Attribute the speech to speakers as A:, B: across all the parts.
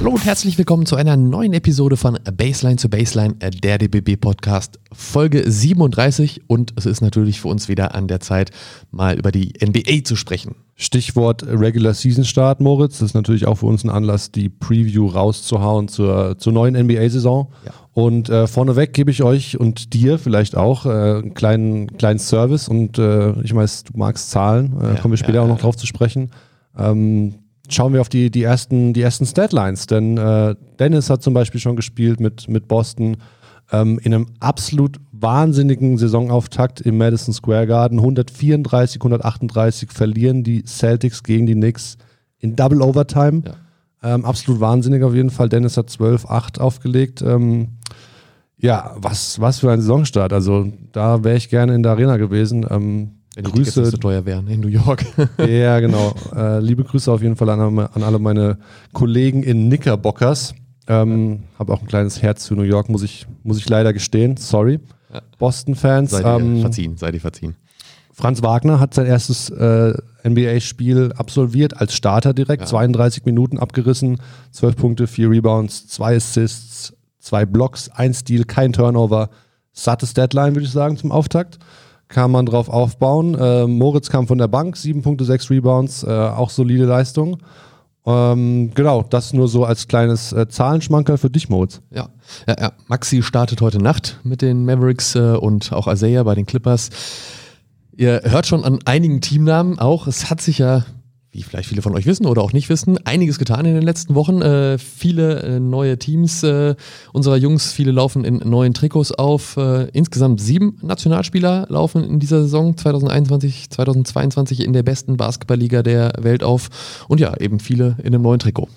A: Hallo und herzlich willkommen zu einer neuen Episode von Baseline zu Baseline, der DBB Podcast, Folge 37. Und es ist natürlich für uns wieder an der Zeit, mal über die NBA zu sprechen.
B: Stichwort Regular Season Start, Moritz. Das ist natürlich auch für uns ein Anlass, die Preview rauszuhauen zur, zur neuen NBA-Saison. Ja. Und äh, vorneweg gebe ich euch und dir vielleicht auch äh, einen kleinen, kleinen Service. Und äh, ich weiß, du magst Zahlen, äh, ja, kommen wir später ja, auch noch drauf zu sprechen. Ähm, schauen wir auf die, die, ersten, die ersten Statlines. Denn äh, Dennis hat zum Beispiel schon gespielt mit, mit Boston ähm, in einem absolut wahnsinnigen Saisonauftakt im Madison Square Garden. 134, 138 verlieren die Celtics gegen die Knicks in Double Overtime. Ja. Ähm, absolut wahnsinnig auf jeden Fall. Dennis hat 12-8 aufgelegt. Ähm, ja, was, was für ein Saisonstart. Also da wäre ich gerne in der Arena gewesen. Ähm,
A: Wenn die Grüße nicht so teuer wären in New York.
B: ja, genau. Äh, liebe Grüße auf jeden Fall an, an alle meine Kollegen in Knickerbockers. Ähm, Habe auch ein kleines Herz zu New York, muss ich, muss ich leider gestehen. Sorry. Ja. Boston-Fans.
A: Sei dir ähm, verziehen, sei dir verziehen.
B: Franz Wagner hat sein erstes äh, NBA-Spiel absolviert als Starter direkt. Ja. 32 Minuten abgerissen, 12 Punkte, 4 Rebounds, 2 Assists, 2 Blocks, 1 Steal, kein Turnover. Sattes Deadline, würde ich sagen, zum Auftakt. Kann man drauf aufbauen. Äh, Moritz kam von der Bank, 7 Punkte, 6 Rebounds, äh, auch solide Leistung. Ähm, genau, das nur so als kleines äh, Zahlenschmankerl für dich, Moritz.
A: Ja. ja, ja. Maxi startet heute Nacht mit den Mavericks äh, und auch Isaiah bei den Clippers. Ihr hört schon an einigen Teamnamen auch, es hat sich ja, wie vielleicht viele von euch wissen oder auch nicht wissen, einiges getan in den letzten Wochen. Äh, viele äh, neue Teams äh, unserer Jungs, viele laufen in neuen Trikots auf. Äh, insgesamt sieben Nationalspieler laufen in dieser Saison 2021, 2022 in der besten Basketballliga der Welt auf. Und ja, eben viele in einem neuen Trikot.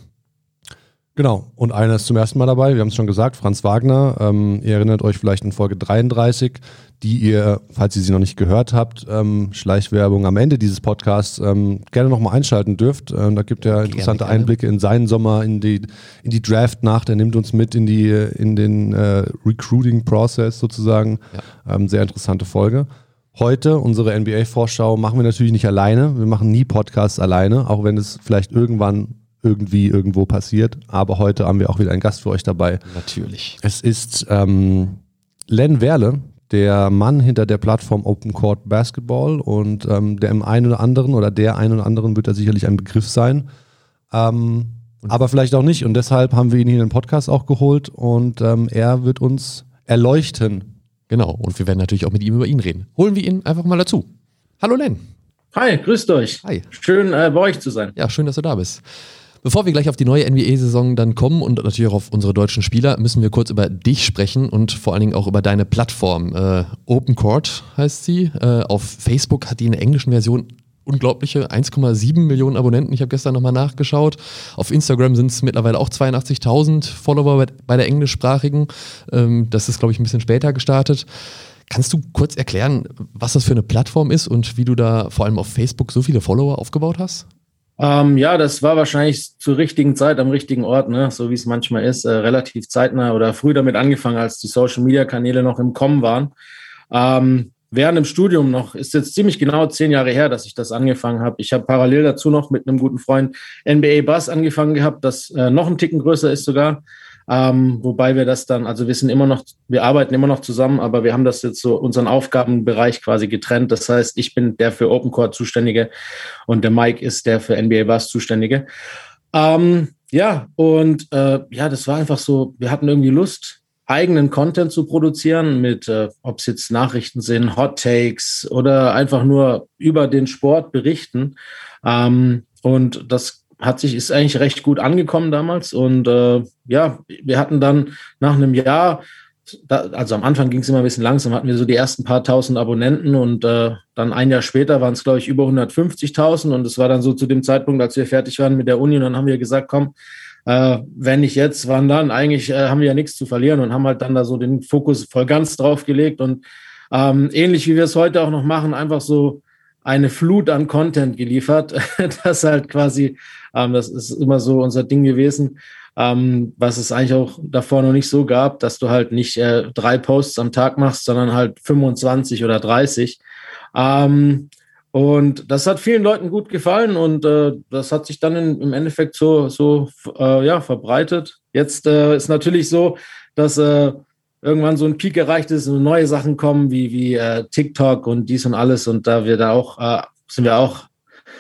B: Genau, und einer ist zum ersten Mal dabei, wir haben es schon gesagt, Franz Wagner. Ähm, ihr erinnert euch vielleicht in Folge 33, die ihr, falls ihr sie noch nicht gehört habt, ähm, Schleichwerbung am Ende dieses Podcasts ähm, gerne nochmal einschalten dürft. Ähm, da gibt er interessante gerne, Einblicke in seinen Sommer, in die, in die Draft-Nacht. Er nimmt uns mit in, die, in den äh, Recruiting-Prozess sozusagen. Ja. Ähm, sehr interessante Folge. Heute, unsere NBA-Vorschau, machen wir natürlich nicht alleine. Wir machen nie Podcasts alleine, auch wenn es vielleicht irgendwann irgendwie irgendwo passiert. Aber heute haben wir auch wieder einen Gast für euch dabei.
A: Natürlich.
B: Es ist ähm, Len Werle, der Mann hinter der Plattform Open Court Basketball und ähm, der im einen oder anderen oder der einen oder anderen wird da sicherlich ein Begriff sein. Ähm, aber vielleicht auch nicht. Und deshalb haben wir ihn hier in den Podcast auch geholt und ähm, er wird uns erleuchten.
A: Genau. Und wir werden natürlich auch mit ihm über ihn reden. Holen wir ihn einfach mal dazu. Hallo Len.
C: Hi, grüßt euch. Hi. Schön äh, bei euch zu sein.
A: Ja, schön, dass du da bist. Bevor wir gleich auf die neue NBA-Saison dann kommen und natürlich auch auf unsere deutschen Spieler, müssen wir kurz über dich sprechen und vor allen Dingen auch über deine Plattform. Äh, Open Court heißt sie. Äh, auf Facebook hat die in der englischen Version unglaubliche 1,7 Millionen Abonnenten. Ich habe gestern nochmal nachgeschaut. Auf Instagram sind es mittlerweile auch 82.000 Follower bei der englischsprachigen. Ähm, das ist, glaube ich, ein bisschen später gestartet. Kannst du kurz erklären, was das für eine Plattform ist und wie du da vor allem auf Facebook so viele Follower aufgebaut hast?
C: Ähm, ja, das war wahrscheinlich zur richtigen Zeit am richtigen Ort, ne? so wie es manchmal ist, äh, relativ zeitnah oder früh damit angefangen, als die Social-Media-Kanäle noch im Kommen waren. Ähm, während dem Studium noch, ist jetzt ziemlich genau zehn Jahre her, dass ich das angefangen habe. Ich habe parallel dazu noch mit einem guten Freund NBA Buzz angefangen gehabt, das äh, noch ein Ticken größer ist sogar. Ähm, wobei wir das dann, also wir sind immer noch, wir arbeiten immer noch zusammen, aber wir haben das jetzt so unseren Aufgabenbereich quasi getrennt. Das heißt, ich bin der für Open Core Zuständige und der Mike ist der für NBA Bass Zuständige. Ähm, ja, und äh, ja, das war einfach so, wir hatten irgendwie Lust, eigenen Content zu produzieren, mit, äh, ob es jetzt Nachrichten sind, Hot Takes oder einfach nur über den Sport berichten. Ähm, und das hat sich, ist eigentlich recht gut angekommen damals. Und äh, ja, wir hatten dann nach einem Jahr, da, also am Anfang ging es immer ein bisschen langsam, hatten wir so die ersten paar tausend Abonnenten und äh, dann ein Jahr später waren es, glaube ich, über 150.000 und es war dann so zu dem Zeitpunkt, als wir fertig waren mit der Uni und dann haben wir gesagt, komm, äh, wenn nicht jetzt, wann dann? Eigentlich äh, haben wir ja nichts zu verlieren und haben halt dann da so den Fokus voll ganz drauf gelegt und ähm, ähnlich wie wir es heute auch noch machen, einfach so eine Flut an Content geliefert, das halt quasi, ähm, das ist immer so unser Ding gewesen, ähm, was es eigentlich auch davor noch nicht so gab, dass du halt nicht äh, drei Posts am Tag machst, sondern halt 25 oder 30. Ähm, Und das hat vielen Leuten gut gefallen und äh, das hat sich dann in, im Endeffekt so, so äh, ja, verbreitet. Jetzt äh, ist natürlich so, dass äh, irgendwann so ein Peak erreicht ist und neue Sachen kommen wie, wie äh, TikTok und dies und alles. Und da wir da auch, äh, sind wir auch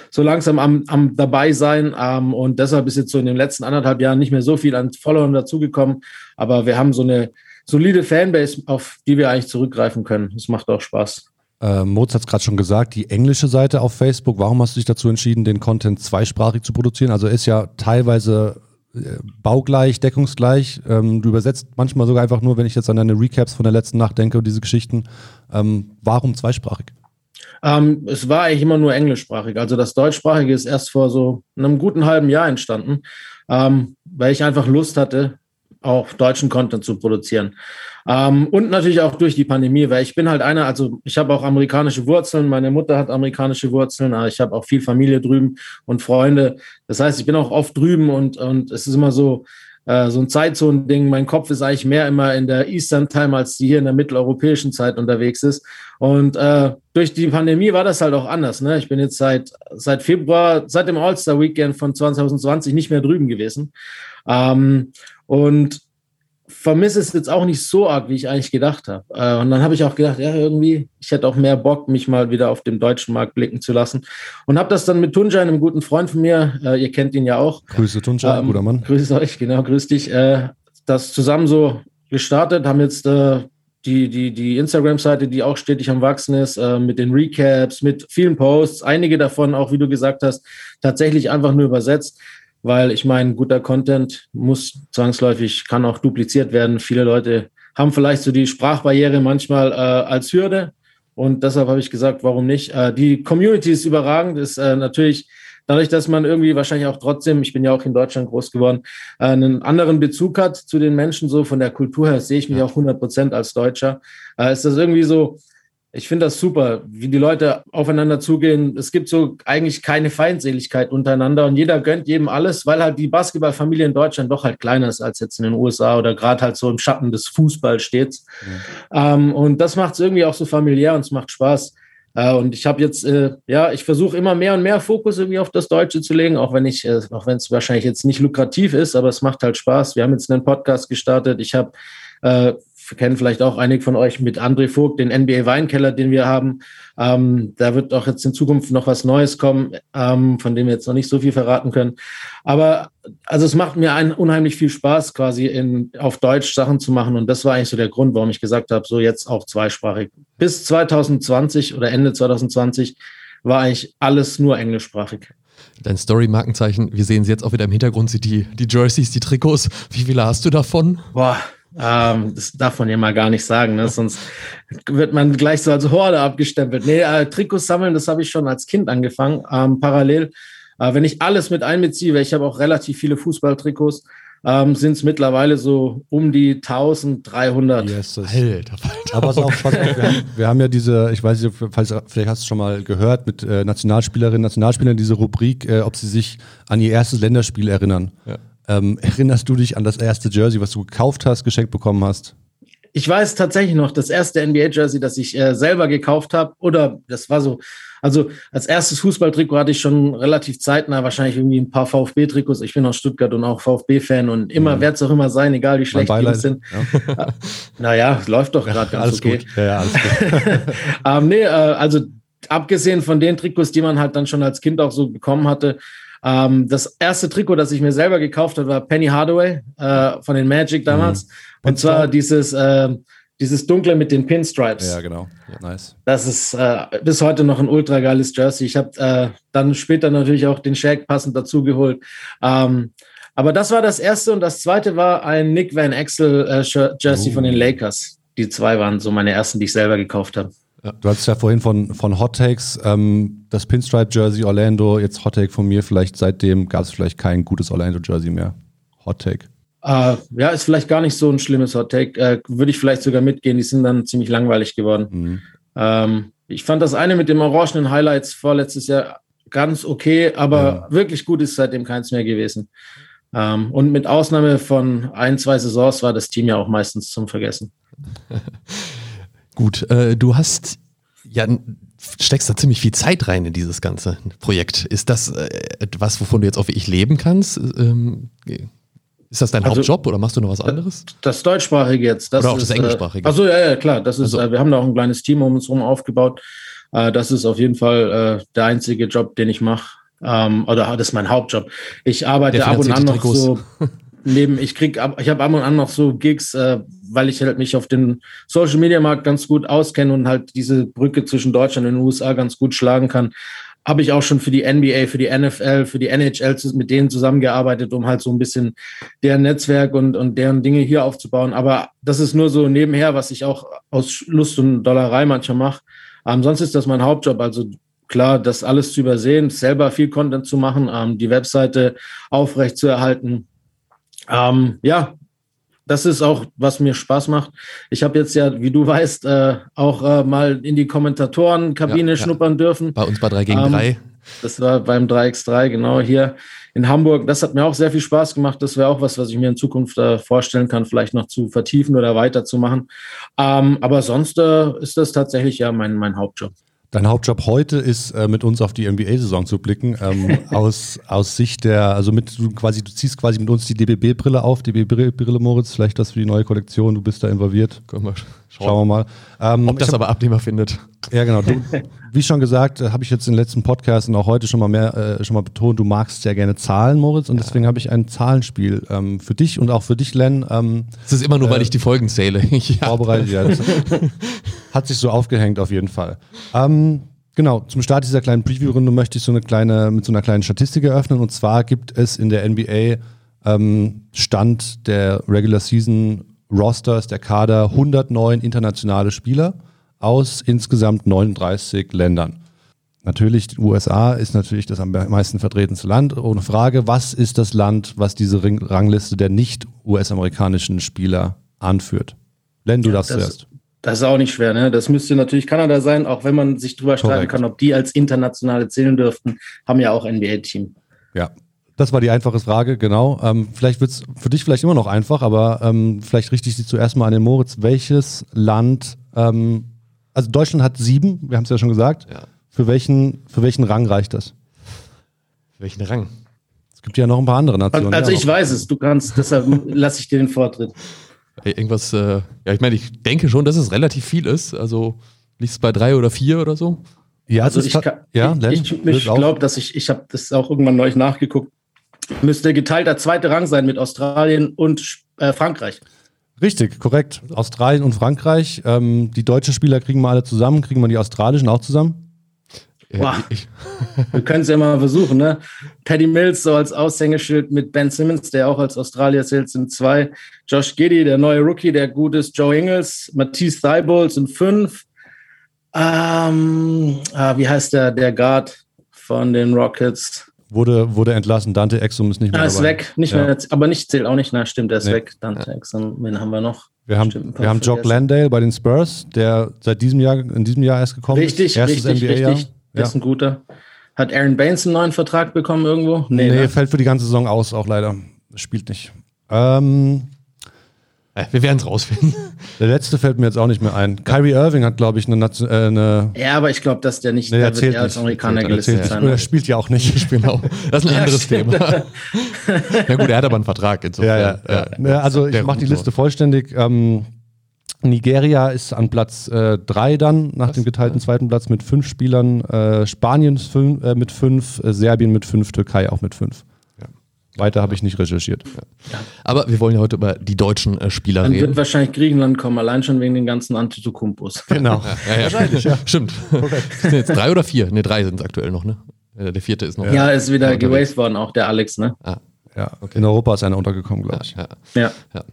C: so langsam am, am dabei sein. Ähm, und deshalb ist jetzt so in den letzten anderthalb Jahren nicht mehr so viel an Followern dazugekommen. Aber wir haben so eine solide Fanbase, auf die wir eigentlich zurückgreifen können. Es macht auch Spaß.
B: Äh, Moz hat es gerade schon gesagt, die englische Seite auf Facebook. Warum hast du dich dazu entschieden, den Content zweisprachig zu produzieren? Also ist ja teilweise baugleich, deckungsgleich. Ähm, du übersetzt manchmal sogar einfach nur, wenn ich jetzt an deine Recaps von der letzten Nacht denke und diese Geschichten. Ähm, warum zweisprachig?
C: Ähm, es war eigentlich immer nur englischsprachig. Also das deutschsprachige ist erst vor so einem guten halben Jahr entstanden, ähm, weil ich einfach Lust hatte, auch deutschen Content zu produzieren. Ähm, und natürlich auch durch die Pandemie, weil ich bin halt einer, also ich habe auch amerikanische Wurzeln, meine Mutter hat amerikanische Wurzeln, ich habe auch viel Familie drüben und Freunde. Das heißt, ich bin auch oft drüben und, und es ist immer so, äh, so ein Zeitzonending. Mein Kopf ist eigentlich mehr immer in der Eastern Time, als die hier in der mitteleuropäischen Zeit unterwegs ist. Und äh, durch die Pandemie war das halt auch anders. Ne? Ich bin jetzt seit, seit Februar, seit dem All-Star-Weekend von 2020 nicht mehr drüben gewesen. Ähm, und vermisse es jetzt auch nicht so arg, wie ich eigentlich gedacht habe. Äh, und dann habe ich auch gedacht, ja, irgendwie, ich hätte auch mehr Bock, mich mal wieder auf dem deutschen Markt blicken zu lassen. Und habe das dann mit Tunja, einem guten Freund von mir, äh, ihr kennt ihn ja auch.
B: Grüße Tunja, ähm, guter Mann.
C: Grüße euch, genau, grüß dich. Äh, das zusammen so gestartet, haben jetzt äh, die, die, die Instagram-Seite, die auch stetig am Wachsen ist, äh, mit den Recaps, mit vielen Posts, einige davon auch, wie du gesagt hast, tatsächlich einfach nur übersetzt weil ich meine, guter Content muss zwangsläufig, kann auch dupliziert werden. Viele Leute haben vielleicht so die Sprachbarriere manchmal äh, als Hürde und deshalb habe ich gesagt, warum nicht? Äh, die Community ist überragend, ist äh, natürlich dadurch, dass man irgendwie wahrscheinlich auch trotzdem, ich bin ja auch in Deutschland groß geworden, äh, einen anderen Bezug hat zu den Menschen, so von der Kultur her sehe ich mich auch 100 Prozent als Deutscher, äh, ist das irgendwie so, ich finde das super, wie die Leute aufeinander zugehen. Es gibt so eigentlich keine Feindseligkeit untereinander und jeder gönnt jedem alles, weil halt die Basketballfamilie in Deutschland doch halt kleiner ist als jetzt in den USA oder gerade halt so im Schatten des Fußballs steht. Ja. Ähm, und das macht es irgendwie auch so familiär und es macht Spaß. Äh, und ich habe jetzt, äh, ja, ich versuche immer mehr und mehr Fokus irgendwie auf das Deutsche zu legen, auch wenn ich, äh, auch wenn es wahrscheinlich jetzt nicht lukrativ ist, aber es macht halt Spaß. Wir haben jetzt einen Podcast gestartet. Ich habe äh, kennen vielleicht auch einige von euch mit André Vogt, den NBA Weinkeller, den wir haben. Ähm, da wird auch jetzt in Zukunft noch was Neues kommen, ähm, von dem wir jetzt noch nicht so viel verraten können. Aber also es macht mir ein, unheimlich viel Spaß, quasi in, auf Deutsch Sachen zu machen. Und das war eigentlich so der Grund, warum ich gesagt habe, so jetzt auch zweisprachig. Bis 2020 oder Ende 2020 war eigentlich alles nur englischsprachig.
A: Dein Story-Markenzeichen, wir sehen sie jetzt auch wieder im Hintergrund, sind die, die Jerseys, die Trikots. Wie viele hast du davon?
C: Boah, ähm, das darf man ja mal gar nicht sagen, ne? sonst wird man gleich so als Horde abgestempelt. Nee, äh, Trikots sammeln, das habe ich schon als Kind angefangen, ähm, parallel. Äh, wenn ich alles mit einbeziehe, weil ich habe auch relativ viele Fußballtrikots, ähm, sind es mittlerweile so um die 1300.
B: Yes, Alter, Alter. Aber pass auf, pass auf, wir, haben, wir haben ja diese, ich weiß nicht, falls, vielleicht hast du schon mal gehört, mit äh, Nationalspielerinnen, Nationalspielern diese Rubrik, äh, ob sie sich an ihr erstes Länderspiel erinnern. Ja. Ähm, erinnerst du dich an das erste Jersey, was du gekauft hast, geschenkt bekommen hast?
C: Ich weiß tatsächlich noch, das erste NBA-Jersey, das ich äh, selber gekauft habe, oder das war so, also als erstes Fußballtrikot hatte ich schon relativ zeitnah wahrscheinlich irgendwie ein paar VfB-Trikots. Ich bin aus Stuttgart und auch VfB-Fan und immer, mhm. wird es auch immer sein, egal wie schlecht die sind. Ja. naja, läuft doch gerade ganz alles okay. Gut. Ja, ja, alles gut. ähm, nee, äh, also abgesehen von den Trikots, die man halt dann schon als Kind auch so bekommen hatte, ähm, das erste Trikot, das ich mir selber gekauft habe, war Penny Hardaway äh, von den Magic damals. Mhm. Und zwar dieses, äh, dieses dunkle mit den Pinstripes.
B: Ja, genau. Ja, nice.
C: Das ist äh, bis heute noch ein ultra geiles Jersey. Ich habe äh, dann später natürlich auch den Shaq passend dazu geholt. Ähm, aber das war das erste und das zweite war ein Nick Van Axel äh, Jersey oh. von den Lakers. Die zwei waren so meine ersten, die ich selber gekauft habe.
B: Ja. Du hattest ja vorhin von, von Hot Takes, ähm, das Pinstripe Jersey Orlando, jetzt Hot Take von mir, vielleicht seitdem gab es vielleicht kein gutes Orlando Jersey mehr. Hot Take.
C: Uh, ja, ist vielleicht gar nicht so ein schlimmes Hot Take. Uh, Würde ich vielleicht sogar mitgehen, die sind dann ziemlich langweilig geworden. Mhm. Ähm, ich fand das eine mit dem orangenen Highlights vorletztes Jahr ganz okay, aber ja. wirklich gut ist seitdem keins mehr gewesen. Ähm, und mit Ausnahme von ein, zwei Saisons war das Team ja auch meistens zum Vergessen.
A: Gut, äh, du hast ja steckst da ziemlich viel Zeit rein in dieses ganze Projekt. Ist das äh, etwas, wovon du jetzt wie ich leben kannst? Ähm, ist das dein also, Hauptjob oder machst du noch was anderes?
C: Das deutschsprachige jetzt.
A: Das oder auch ist, das äh, englischsprachige?
C: also ja, ja, klar. Das ist, also, äh, wir haben da auch ein kleines Team um uns herum aufgebaut. Äh, das ist auf jeden Fall äh, der einzige Job, den ich mache. Ähm, oder das ist mein Hauptjob. Ich arbeite ab und an noch so neben, ich krieg, ich habe ab und an noch so Gigs, äh, weil ich halt mich auf den Social Media Markt ganz gut auskenne und halt diese Brücke zwischen Deutschland und den USA ganz gut schlagen kann. Habe ich auch schon für die NBA, für die NFL, für die NHL mit denen zusammengearbeitet, um halt so ein bisschen deren Netzwerk und, und deren Dinge hier aufzubauen. Aber das ist nur so nebenher, was ich auch aus Lust und Dollerei manchmal mache. Ähm, sonst ist das mein Hauptjob. Also klar, das alles zu übersehen, selber viel Content zu machen, ähm, die Webseite aufrecht zu erhalten. Ähm, ja, das ist auch, was mir Spaß macht. Ich habe jetzt ja, wie du weißt, äh, auch äh, mal in die Kommentatorenkabine ja, schnuppern dürfen.
A: Bei uns bei 3 gegen ähm, 3.
C: Das war beim 3x3, genau hier in Hamburg. Das hat mir auch sehr viel Spaß gemacht. Das wäre auch was, was ich mir in Zukunft äh, vorstellen kann, vielleicht noch zu vertiefen oder weiterzumachen. Ähm, aber sonst äh, ist das tatsächlich ja mein, mein Hauptjob.
B: Dein Hauptjob heute ist, äh, mit uns auf die NBA-Saison zu blicken. Ähm, aus, aus Sicht der, also mit, du quasi, du ziehst quasi mit uns die DBB-Brille auf, DBB-Brille, Moritz, vielleicht das für die neue Kollektion, du bist da involviert. Können wir schauen. wir mal.
A: Ähm, Ob das hab, aber Abnehmer findet.
B: Ja, genau. Du, wie schon gesagt, äh, habe ich jetzt in den letzten Podcasts und auch heute schon mal mehr, äh, schon mal betont, du magst sehr gerne Zahlen, Moritz, und ja. deswegen habe ich ein Zahlenspiel ähm, für dich und auch für dich, Len. Ähm,
A: das ist immer nur, äh, weil ich die Folgen zähle.
B: ja. Vorbereitet, ja. hat sich so aufgehängt auf jeden Fall. Ähm, Genau, zum Start dieser kleinen Preview-Runde möchte ich so eine kleine, mit so einer kleinen Statistik eröffnen. Und zwar gibt es in der NBA ähm, Stand der Regular Season Rosters, der Kader, 109 internationale Spieler aus insgesamt 39 Ländern. Natürlich, die USA ist natürlich das am meisten vertretenste Land, ohne Frage. Was ist das Land, was diese Rangliste der nicht US-amerikanischen Spieler anführt? Len, du ja, darfst zuerst.
C: Das ist auch nicht schwer, ne? Das müsste natürlich Kanada sein, auch wenn man sich drüber streiten kann, ob die als internationale zählen dürften, haben ja auch NBA-Team.
B: Ja, das war die einfache Frage, genau. Ähm, vielleicht wird es für dich vielleicht immer noch einfach, aber ähm, vielleicht richte ich sie zuerst mal an den Moritz. Welches Land, ähm, also Deutschland hat sieben, wir haben es ja schon gesagt. Ja. Für, welchen, für welchen Rang reicht das?
A: Für welchen Rang?
B: Es gibt ja noch ein paar andere Nationen.
C: Also, ich weiß es, du kannst, deshalb lasse ich dir den Vortritt.
A: Irgendwas, äh, ja, ich meine, ich denke schon, dass es relativ viel ist. Also liegt es bei drei oder vier oder so?
C: Ja, also ich, kann, ja, ich, ich, ich glaube, dass ich, ich habe das auch irgendwann neulich nachgeguckt, müsste geteilter zweiter Rang sein mit Australien und äh, Frankreich.
B: Richtig, korrekt. Australien und Frankreich. Ähm, die deutschen Spieler kriegen wir alle zusammen. Kriegen wir die australischen auch zusammen?
C: Boah. Wir können es ja mal versuchen, ne? Paddy Mills so als Aushängeschild mit Ben Simmons, der auch als Australier zählt, sind zwei. Josh Giddy, der neue Rookie, der gut ist. Joe Ingles, Matisse Thibault sind fünf. Ähm, ah, wie heißt der, der Guard von den Rockets?
B: Wurde, wurde entlassen. Dante Exum ist nicht mehr.
C: Ah, ist weg. Nicht ja. mehr, aber nicht zählt auch nicht. Na, stimmt, er ist nee. weg. Dante ja. Exum, wen haben wir noch?
B: Wir haben, wir haben Jock Landale bei den Spurs, der seit diesem Jahr, in diesem Jahr erst gekommen
C: richtig, ist. Richtig, richtig, richtig. Das ist ein guter. Hat Aaron Baines einen neuen Vertrag bekommen irgendwo?
B: Nee, nee ne? fällt für die ganze Saison aus, auch leider. Spielt nicht. Ähm,
A: wir werden es rausfinden.
B: Der letzte fällt mir jetzt auch nicht mehr ein. Kyrie Irving hat, glaube ich, eine, äh, eine.
C: Ja, aber ich glaube, dass der nicht nee,
B: der wird als Amerikaner
C: nicht. gelistet
B: sein. Er spielt ja auch nicht.
A: Genau. Das ist ein ja, anderes stimmt. Thema. ja, gut, er hat aber einen Vertrag.
B: Insofern. Ja, ja, ja. also, ich mache die Liste vollständig. Ähm, Nigeria ist an Platz 3 äh, dann, nach Was? dem geteilten zweiten Platz mit fünf Spielern. Äh, Spanien fünf, äh, mit fünf, äh, Serbien mit fünf, Türkei auch mit fünf. Weiter habe ich nicht recherchiert.
A: Ja. Aber wir wollen ja heute über die deutschen äh, Spieler
C: dann
A: reden.
C: Dann wird wahrscheinlich Griechenland kommen, allein schon wegen den ganzen Antetokounmpos.
A: Genau. ja, ja, Wahrscheinlich, ja. Stimmt. sind jetzt drei oder vier? Ne, drei sind es aktuell noch, ne? Äh, der vierte ist noch.
C: Ja, ist wieder gewastet worden, auch der Alex, ne?
B: Ah. Ja, okay. in Europa ist einer untergekommen, glaube ich.
A: Ja, ja. ja,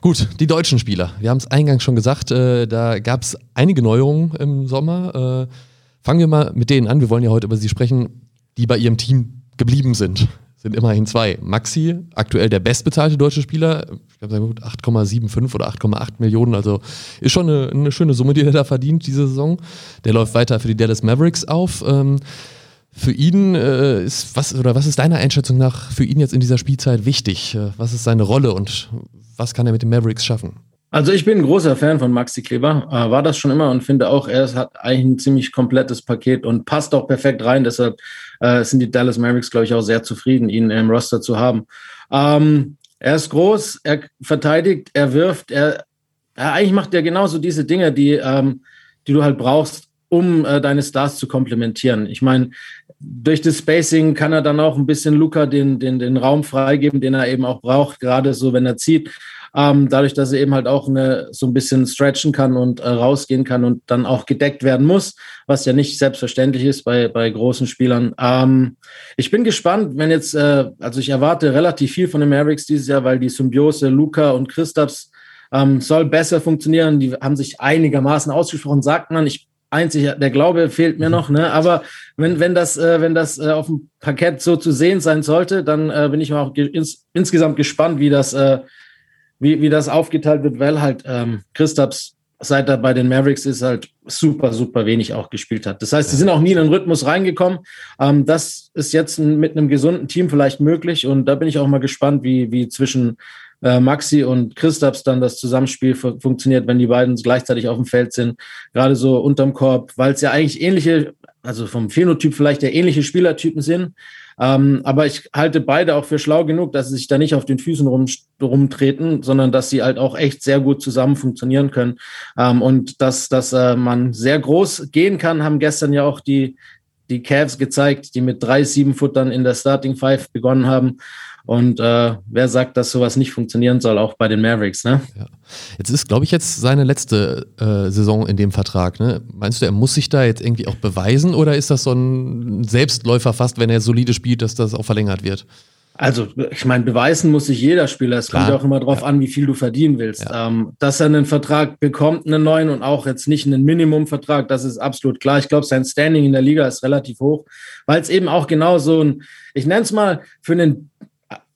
A: Gut, die deutschen Spieler. Wir haben es eingangs schon gesagt, äh, da gab es einige Neuerungen im Sommer. Äh, fangen wir mal mit denen an. Wir wollen ja heute über sie sprechen, die bei ihrem Team geblieben sind. Sind immerhin zwei. Maxi, aktuell der bestbezahlte deutsche Spieler, ich glaube 8,75 oder 8,8 Millionen, also ist schon eine, eine, schöne Summe, die er da verdient diese Saison. Der läuft weiter für die Dallas Mavericks auf. Ähm, für ihn äh, ist was oder was ist deiner Einschätzung nach für ihn jetzt in dieser Spielzeit wichtig? Äh, was ist seine Rolle und was kann er mit den Mavericks schaffen?
C: Also ich bin ein großer Fan von Maxi Kleber, äh, war das schon immer und finde auch, er hat eigentlich ein ziemlich komplettes Paket und passt auch perfekt rein. Deshalb äh, sind die Dallas Mavericks, glaube ich, auch sehr zufrieden, ihn im Roster zu haben. Ähm, er ist groß, er verteidigt, er wirft, er, er eigentlich macht er genauso diese Dinge, die, ähm, die du halt brauchst, um äh, deine Stars zu komplementieren. Ich meine, durch das Spacing kann er dann auch ein bisschen Luca den, den, den Raum freigeben, den er eben auch braucht, gerade so, wenn er zieht. Ähm, dadurch, dass er eben halt auch eine, so ein bisschen stretchen kann und äh, rausgehen kann und dann auch gedeckt werden muss, was ja nicht selbstverständlich ist bei, bei großen Spielern. Ähm, ich bin gespannt, wenn jetzt, äh, also ich erwarte relativ viel von den Mavericks dieses Jahr, weil die Symbiose Luca und Christaps ähm, soll besser funktionieren. Die haben sich einigermaßen ausgesprochen, sagt man. Ich einzig, der Glaube fehlt mir noch, ne? Aber wenn, wenn das, äh, wenn das äh, auf dem Parkett so zu sehen sein sollte, dann äh, bin ich auch ins, insgesamt gespannt, wie das, äh, wie, wie das aufgeteilt wird, weil halt ähm, Christaps seit er bei den Mavericks ist, halt super, super wenig auch gespielt hat. Das heißt, sie sind auch nie in den Rhythmus reingekommen. Ähm, das ist jetzt mit einem gesunden Team vielleicht möglich und da bin ich auch mal gespannt, wie, wie zwischen äh, Maxi und Christaps dann das Zusammenspiel fu funktioniert, wenn die beiden gleichzeitig auf dem Feld sind. Gerade so unterm Korb, weil es ja eigentlich ähnliche, also vom Phänotyp vielleicht ja ähnliche Spielertypen sind. Ähm, aber ich halte beide auch für schlau genug, dass sie sich da nicht auf den Füßen rum, rumtreten, sondern dass sie halt auch echt sehr gut zusammen funktionieren können. Ähm, und dass, dass äh, man sehr groß gehen kann, haben gestern ja auch die, die Cavs gezeigt, die mit drei Sieben-Footern in der Starting Five begonnen haben. Und äh, wer sagt, dass sowas nicht funktionieren soll, auch bei den Mavericks, ne?
A: Ja. Jetzt ist, glaube ich, jetzt seine letzte äh, Saison in dem Vertrag, ne? Meinst du, er muss sich da jetzt irgendwie auch beweisen oder ist das so ein Selbstläufer fast, wenn er solide spielt, dass das auch verlängert wird?
C: Also, ich meine, beweisen muss sich jeder Spieler. Es kommt ja auch immer darauf ja. an, wie viel du verdienen willst. Ja. Ähm, dass er einen Vertrag bekommt, einen neuen und auch jetzt nicht einen Minimumvertrag, das ist absolut klar. Ich glaube, sein Standing in der Liga ist relativ hoch, weil es eben auch genau so ein, ich nenne es mal, für einen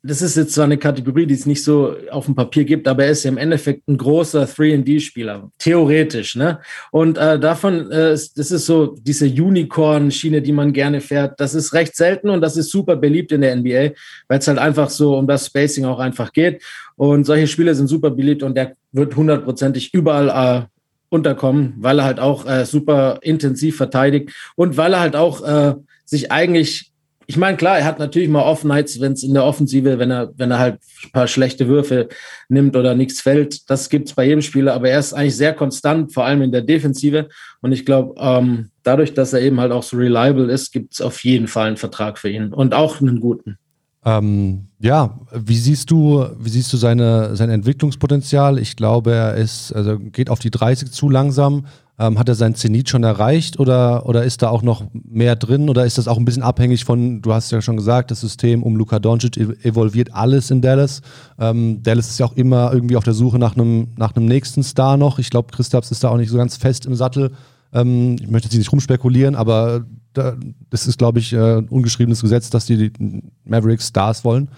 C: das ist jetzt zwar eine Kategorie, die es nicht so auf dem Papier gibt, aber er ist ja im Endeffekt ein großer 3D-Spieler, theoretisch. Ne? Und äh, davon, äh, das ist so diese Unicorn-Schiene, die man gerne fährt. Das ist recht selten und das ist super beliebt in der NBA, weil es halt einfach so um das Spacing auch einfach geht. Und solche Spiele sind super beliebt und der wird hundertprozentig überall äh, unterkommen, weil er halt auch äh, super intensiv verteidigt und weil er halt auch äh, sich eigentlich ich meine, klar, er hat natürlich mal Off-Nights, wenn es in der Offensive, wenn er, wenn er halt ein paar schlechte Würfe nimmt oder nichts fällt. Das gibt's bei jedem Spieler, aber er ist eigentlich sehr konstant, vor allem in der Defensive. Und ich glaube, ähm, dadurch, dass er eben halt auch so reliable ist, gibt's auf jeden Fall einen Vertrag für ihn und auch einen guten.
B: Ähm, ja, wie siehst du, wie siehst du seine, sein Entwicklungspotenzial? Ich glaube, er ist, also geht auf die 30 zu langsam. Ähm, hat er sein Zenit schon erreicht oder, oder ist da auch noch mehr drin oder ist das auch ein bisschen abhängig von, du hast ja schon gesagt, das System um Luka Doncic evolviert alles in Dallas. Ähm, Dallas ist ja auch immer irgendwie auf der Suche nach einem, nach nächsten Star noch. Ich glaube, Christaps ist da auch nicht so ganz fest im Sattel. Ähm, ich möchte jetzt nicht rumspekulieren, aber da, das ist, glaube ich, äh, ungeschriebenes Gesetz, dass die, die Mavericks Stars wollen.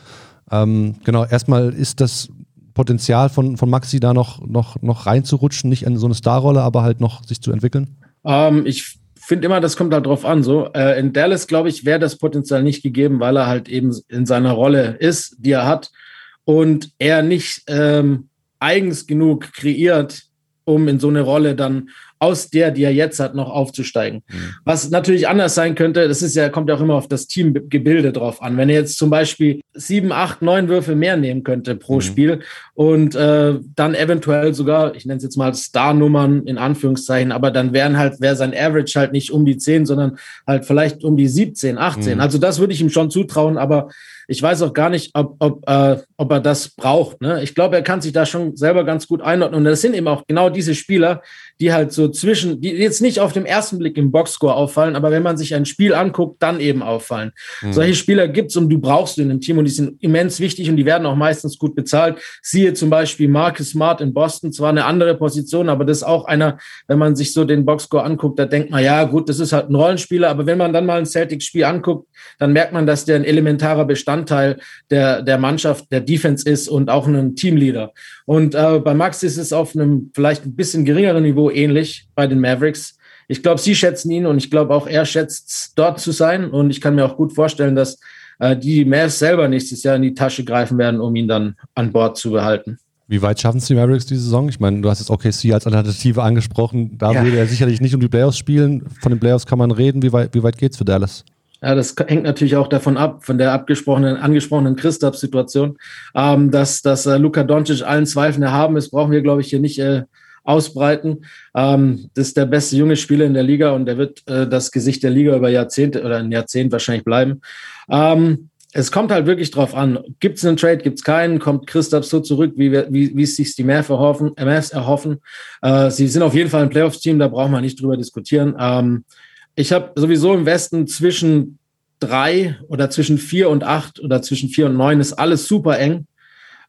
B: Ähm, genau, erstmal ist das Potenzial von, von Maxi da noch, noch, noch reinzurutschen, nicht in so eine Starrolle, aber halt noch sich zu entwickeln?
C: Ähm, ich finde immer, das kommt halt drauf an. So äh, in Dallas, glaube ich, wäre das Potenzial nicht gegeben, weil er halt eben in seiner Rolle ist, die er hat und er nicht ähm, eigens genug kreiert, um in so eine Rolle dann aus der, die er jetzt hat, noch aufzusteigen. Mhm. Was natürlich anders sein könnte, das ist ja, kommt ja auch immer auf das Teamgebilde drauf an. Wenn er jetzt zum Beispiel sieben, acht, neun Würfe mehr nehmen könnte pro mhm. Spiel und äh, dann eventuell sogar, ich nenne es jetzt mal Star-Nummern in Anführungszeichen, aber dann wären halt, wäre sein Average halt nicht um die zehn, sondern halt vielleicht um die 17, 18. Mhm. Also das würde ich ihm schon zutrauen, aber ich weiß auch gar nicht, ob, ob, äh, ob er das braucht. Ne? Ich glaube, er kann sich da schon selber ganz gut einordnen. Und das sind eben auch genau diese Spieler, die halt so zwischen, die jetzt nicht auf dem ersten Blick im Boxscore auffallen, aber wenn man sich ein Spiel anguckt, dann eben auffallen. Mhm. Solche Spieler gibt's und du brauchst du in einem Team und die sind immens wichtig und die werden auch meistens gut bezahlt. Siehe zum Beispiel Marcus Smart in Boston, zwar eine andere Position, aber das ist auch einer, wenn man sich so den Boxscore anguckt, da denkt man, ja gut, das ist halt ein Rollenspieler, aber wenn man dann mal ein Celtics-Spiel anguckt, dann merkt man, dass der ein elementarer Bestandteil der, der Mannschaft, der Defense ist und auch ein Teamleader. Und äh, bei Max ist es auf einem vielleicht ein bisschen geringeren Niveau ähnlich bei den Mavericks. Ich glaube, sie schätzen ihn und ich glaube auch er schätzt dort zu sein. Und ich kann mir auch gut vorstellen, dass äh, die Mavs selber nächstes Jahr in die Tasche greifen werden, um ihn dann an Bord zu behalten.
B: Wie weit schaffen es die Mavericks diese Saison? Ich meine, du hast jetzt OKC als Alternative angesprochen. Da ja. würde er sicherlich nicht um die Playoffs spielen. Von den Playoffs kann man reden. Wie weit, wie weit geht es für Dallas?
C: Ja, das hängt natürlich auch davon ab, von der abgesprochenen, angesprochenen Christoph-Situation. Ähm, dass dass äh, Luka Doncic allen Zweifeln erhaben ist, brauchen wir, glaube ich, hier nicht äh, ausbreiten. Ähm, das ist der beste junge Spieler in der Liga und der wird äh, das Gesicht der Liga über Jahrzehnte oder ein Jahrzehnt wahrscheinlich bleiben. Ähm, es kommt halt wirklich drauf an. Gibt es einen Trade, gibt es keinen? Kommt Christoph so zurück, wie, wie, wie es sich die Mavs erhoffen? Mavs erhoffen. Äh, sie sind auf jeden Fall ein Playoffs-Team, da brauchen wir nicht drüber diskutieren. Ähm, ich habe sowieso im Westen zwischen drei oder zwischen vier und acht oder zwischen vier und neun ist alles super eng.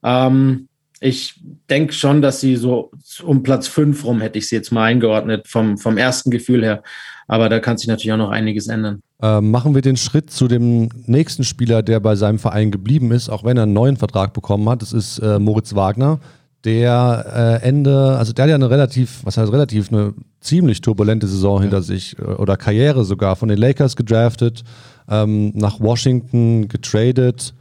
C: Ähm, ich denke schon, dass sie so um Platz fünf rum hätte ich sie jetzt mal eingeordnet vom, vom ersten Gefühl her. Aber da kann sich natürlich auch noch einiges ändern.
B: Äh, machen wir den Schritt zu dem nächsten Spieler, der bei seinem Verein geblieben ist, auch wenn er einen neuen Vertrag bekommen hat. Das ist äh, Moritz Wagner der äh, Ende, also der hat ja eine relativ, was heißt relativ, eine ziemlich turbulente Saison ja. hinter sich äh, oder Karriere sogar von den Lakers gedraftet, ähm, nach Washington getradet,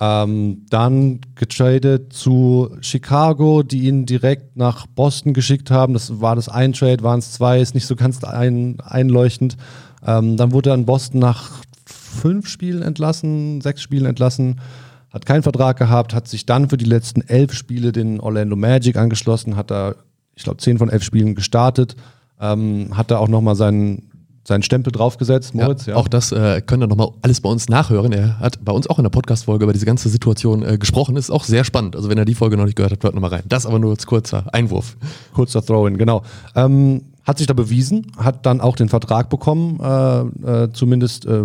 B: ähm, dann getradet zu Chicago, die ihn direkt nach Boston geschickt haben. Das war das ein Trade, waren es zwei, ist nicht so ganz ein, einleuchtend. Ähm, dann wurde er in Boston nach fünf Spielen entlassen, sechs Spielen entlassen hat keinen Vertrag gehabt, hat sich dann für die letzten elf Spiele den Orlando Magic angeschlossen, hat da, ich glaube, zehn von elf Spielen gestartet, ähm, hat da auch nochmal seinen, seinen Stempel draufgesetzt,
A: Moritz. Ja, ja. Auch das äh, könnt ihr nochmal alles bei uns nachhören. Er hat bei uns auch in der Podcast-Folge über diese ganze Situation äh, gesprochen. Ist auch sehr spannend. Also, wenn ihr die Folge noch nicht gehört habt, hört nochmal rein. Das aber nur als kurzer Einwurf.
B: Kurzer Throw-In, genau. Ähm, hat sich da bewiesen, hat dann auch den Vertrag bekommen, äh, äh, zumindest, äh,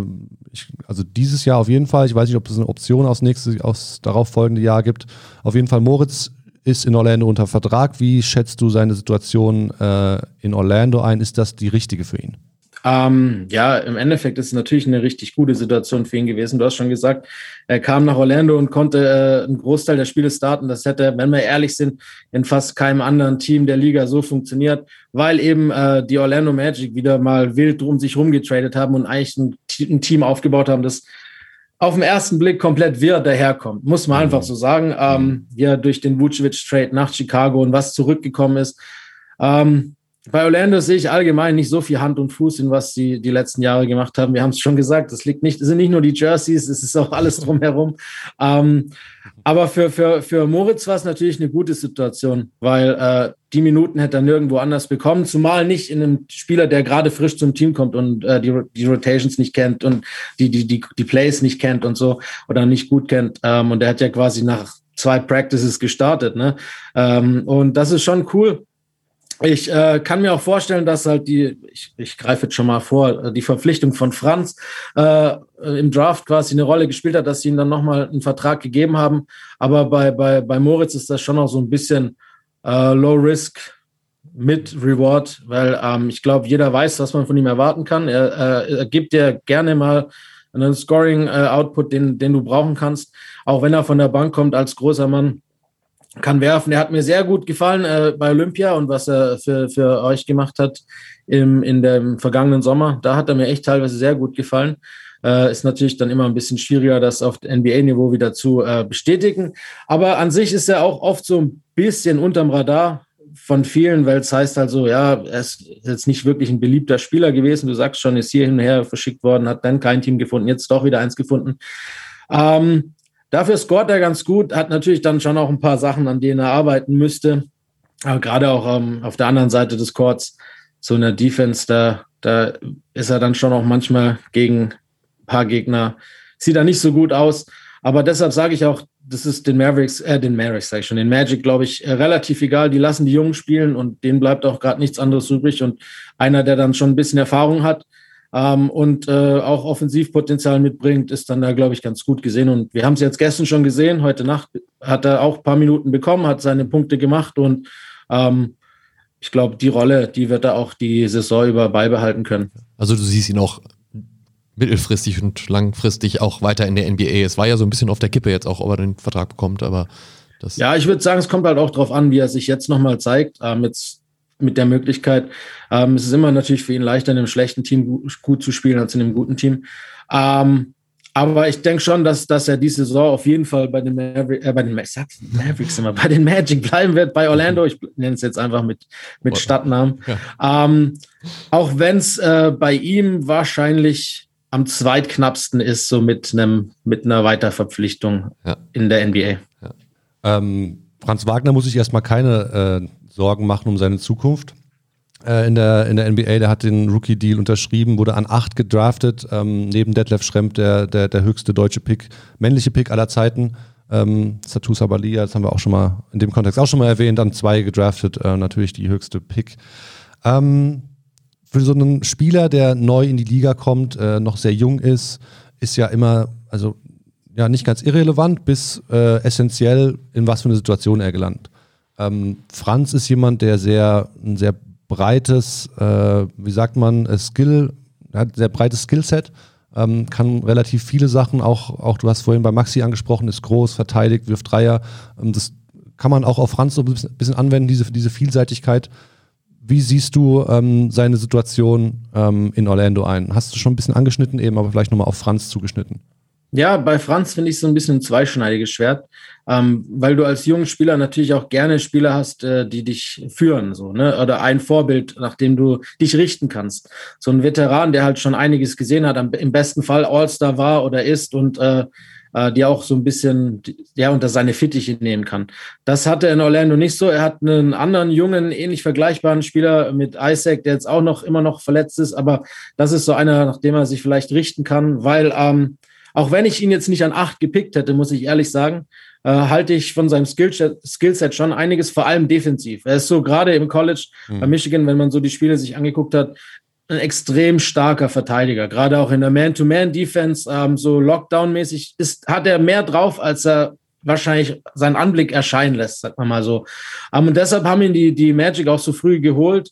B: ich, also dieses Jahr auf jeden Fall. Ich weiß nicht, ob es eine Option aus nächstes, aus darauf folgende Jahr gibt. Auf jeden Fall Moritz ist in Orlando unter Vertrag. Wie schätzt du seine Situation äh, in Orlando ein? Ist das die richtige für ihn?
C: Ähm, ja, im Endeffekt ist es natürlich eine richtig gute Situation für ihn gewesen. Du hast schon gesagt, er kam nach Orlando und konnte äh, einen Großteil der Spiele starten. Das hätte, wenn wir ehrlich sind, in fast keinem anderen Team der Liga so funktioniert, weil eben äh, die Orlando Magic wieder mal wild um sich rumgetradet haben und eigentlich ein, ein Team aufgebaut haben, das auf den ersten Blick komplett wirr daherkommt, muss man einfach mhm. so sagen. Ähm, ja, durch den Vucevic-Trade nach Chicago und was zurückgekommen ist. Ähm, bei Orlando sehe ich allgemein nicht so viel Hand und Fuß in was sie die letzten Jahre gemacht haben. Wir haben es schon gesagt, es liegt nicht, es sind nicht nur die Jerseys, es ist auch alles drumherum. Ähm, aber für, für, für Moritz war es natürlich eine gute Situation, weil äh, die Minuten hätte er nirgendwo anders bekommen, zumal nicht in einem Spieler, der gerade frisch zum Team kommt und äh, die, die Rotations nicht kennt und die, die, die, die Plays nicht kennt und so oder nicht gut kennt. Ähm, und der hat ja quasi nach zwei Practices gestartet. Ne? Ähm, und das ist schon cool ich äh, kann mir auch vorstellen, dass halt die, ich, ich greife jetzt schon mal vor, die Verpflichtung von Franz äh, im Draft quasi eine Rolle gespielt hat, dass sie ihm dann nochmal einen Vertrag gegeben haben. Aber bei, bei, bei Moritz ist das schon auch so ein bisschen äh, Low Risk mit Reward, weil ähm, ich glaube, jeder weiß, was man von ihm erwarten kann. Er, äh, er gibt dir gerne mal einen Scoring-Output, äh, den, den du brauchen kannst, auch wenn er von der Bank kommt als großer Mann kann werfen. Er hat mir sehr gut gefallen äh, bei Olympia und was er für, für euch gemacht hat im, in dem vergangenen Sommer. Da hat er mir echt teilweise sehr gut gefallen. Äh, ist natürlich dann immer ein bisschen schwieriger, das auf NBA-Niveau wieder zu äh, bestätigen. Aber an sich ist er auch oft so ein bisschen unterm Radar von vielen, weil es heißt also, ja, er ist jetzt nicht wirklich ein beliebter Spieler gewesen. Du sagst schon, ist hier hin und her verschickt worden, hat dann kein Team gefunden, jetzt doch wieder eins gefunden. Ähm, Dafür scoret er ganz gut, hat natürlich dann schon auch ein paar Sachen, an denen er arbeiten müsste. Aber gerade auch ähm, auf der anderen Seite des Courts, so eine Defense, da, da ist er dann schon auch manchmal gegen ein paar Gegner, sieht er nicht so gut aus. Aber deshalb sage ich auch, das ist den Mavericks, äh, den Mavericks sage ich schon, den Magic, glaube ich, äh, relativ egal. Die lassen die Jungen spielen und denen bleibt auch gerade nichts anderes übrig. Und einer, der dann schon ein bisschen Erfahrung hat, ähm, und äh, auch Offensivpotenzial mitbringt, ist dann da, glaube ich, ganz gut gesehen. Und wir haben es jetzt gestern schon gesehen. Heute Nacht hat er auch ein paar Minuten bekommen, hat seine Punkte gemacht und ähm, ich glaube, die Rolle, die wird er auch die Saison über beibehalten können.
A: Also du siehst ihn auch mittelfristig und langfristig auch weiter in der NBA. Es war ja so ein bisschen auf der Kippe jetzt auch, ob er den Vertrag bekommt, aber das.
C: Ja, ich würde sagen, es kommt halt auch darauf an, wie er sich jetzt nochmal zeigt. Ähm, jetzt mit der Möglichkeit. Ähm, es ist immer natürlich für ihn leichter, in einem schlechten Team gut, gut, zu spielen als in einem guten Team. Ähm, Aber ich denke schon, dass, dass er diese Saison auf jeden Fall bei den, Maverick, äh, bei den Mavericks immer, bei den Magic bleiben wird, bei Orlando. Ich nenne es jetzt einfach mit, mit Stadtnamen. Ja. Ähm, auch wenn es äh, bei ihm wahrscheinlich am zweitknappsten ist, so mit einem mit einer Weiterverpflichtung ja. in der NBA. Ja.
B: Ähm, Franz Wagner muss sich erstmal keine äh, Sorgen machen um seine Zukunft äh, in, der, in der NBA. Der hat den Rookie-Deal unterschrieben, wurde an acht gedraftet, ähm, neben Detlef Schremp der, der, der höchste deutsche Pick, männliche Pick aller Zeiten. Ähm, Satu Sabalia, das haben wir auch schon mal in dem Kontext auch schon mal erwähnt, an zwei gedraftet, äh, natürlich die höchste Pick. Ähm, für so einen Spieler, der neu in die Liga kommt, äh, noch sehr jung ist, ist ja immer, also ja, nicht ganz irrelevant, bis äh, essentiell, in was für eine Situation er gelandet. Ähm, Franz ist jemand, der sehr, ein sehr breites, äh, wie sagt man, äh, Skill, hat sehr breites Skillset, ähm, kann relativ viele Sachen, auch, auch du hast vorhin bei Maxi angesprochen, ist groß, verteidigt, wirft Dreier. Ähm, das kann man auch auf Franz so ein bisschen anwenden, diese, diese Vielseitigkeit. Wie siehst du ähm, seine Situation ähm, in Orlando ein? Hast du schon ein bisschen angeschnitten eben, aber vielleicht nochmal auf Franz zugeschnitten?
C: Ja, bei Franz finde ich so ein bisschen ein zweischneidiges Schwert, ähm, weil du als junger Spieler natürlich auch gerne Spieler hast, äh, die dich führen, so, ne? Oder ein Vorbild, nach dem du dich richten kannst. So ein Veteran, der halt schon einiges gesehen hat, im besten Fall All-Star war oder ist und äh, äh, die auch so ein bisschen ja unter seine Fittiche nehmen kann. Das hatte er in Orlando nicht so. Er hat einen anderen jungen, ähnlich vergleichbaren Spieler mit Isaac, der jetzt auch noch immer noch verletzt ist, aber das ist so einer, nach dem er sich vielleicht richten kann, weil ähm, auch wenn ich ihn jetzt nicht an acht gepickt hätte, muss ich ehrlich sagen, äh, halte ich von seinem Skillset, Skillset schon einiges, vor allem defensiv. Er ist so gerade im College mhm. bei Michigan, wenn man so die Spiele sich angeguckt hat, ein extrem starker Verteidiger. Gerade auch in der Man-to-Man-Defense, ähm, so Lockdown-mäßig, ist, hat er mehr drauf, als er wahrscheinlich seinen Anblick erscheinen lässt, sagt man mal so. Ähm, und deshalb haben ihn die, die Magic auch so früh geholt,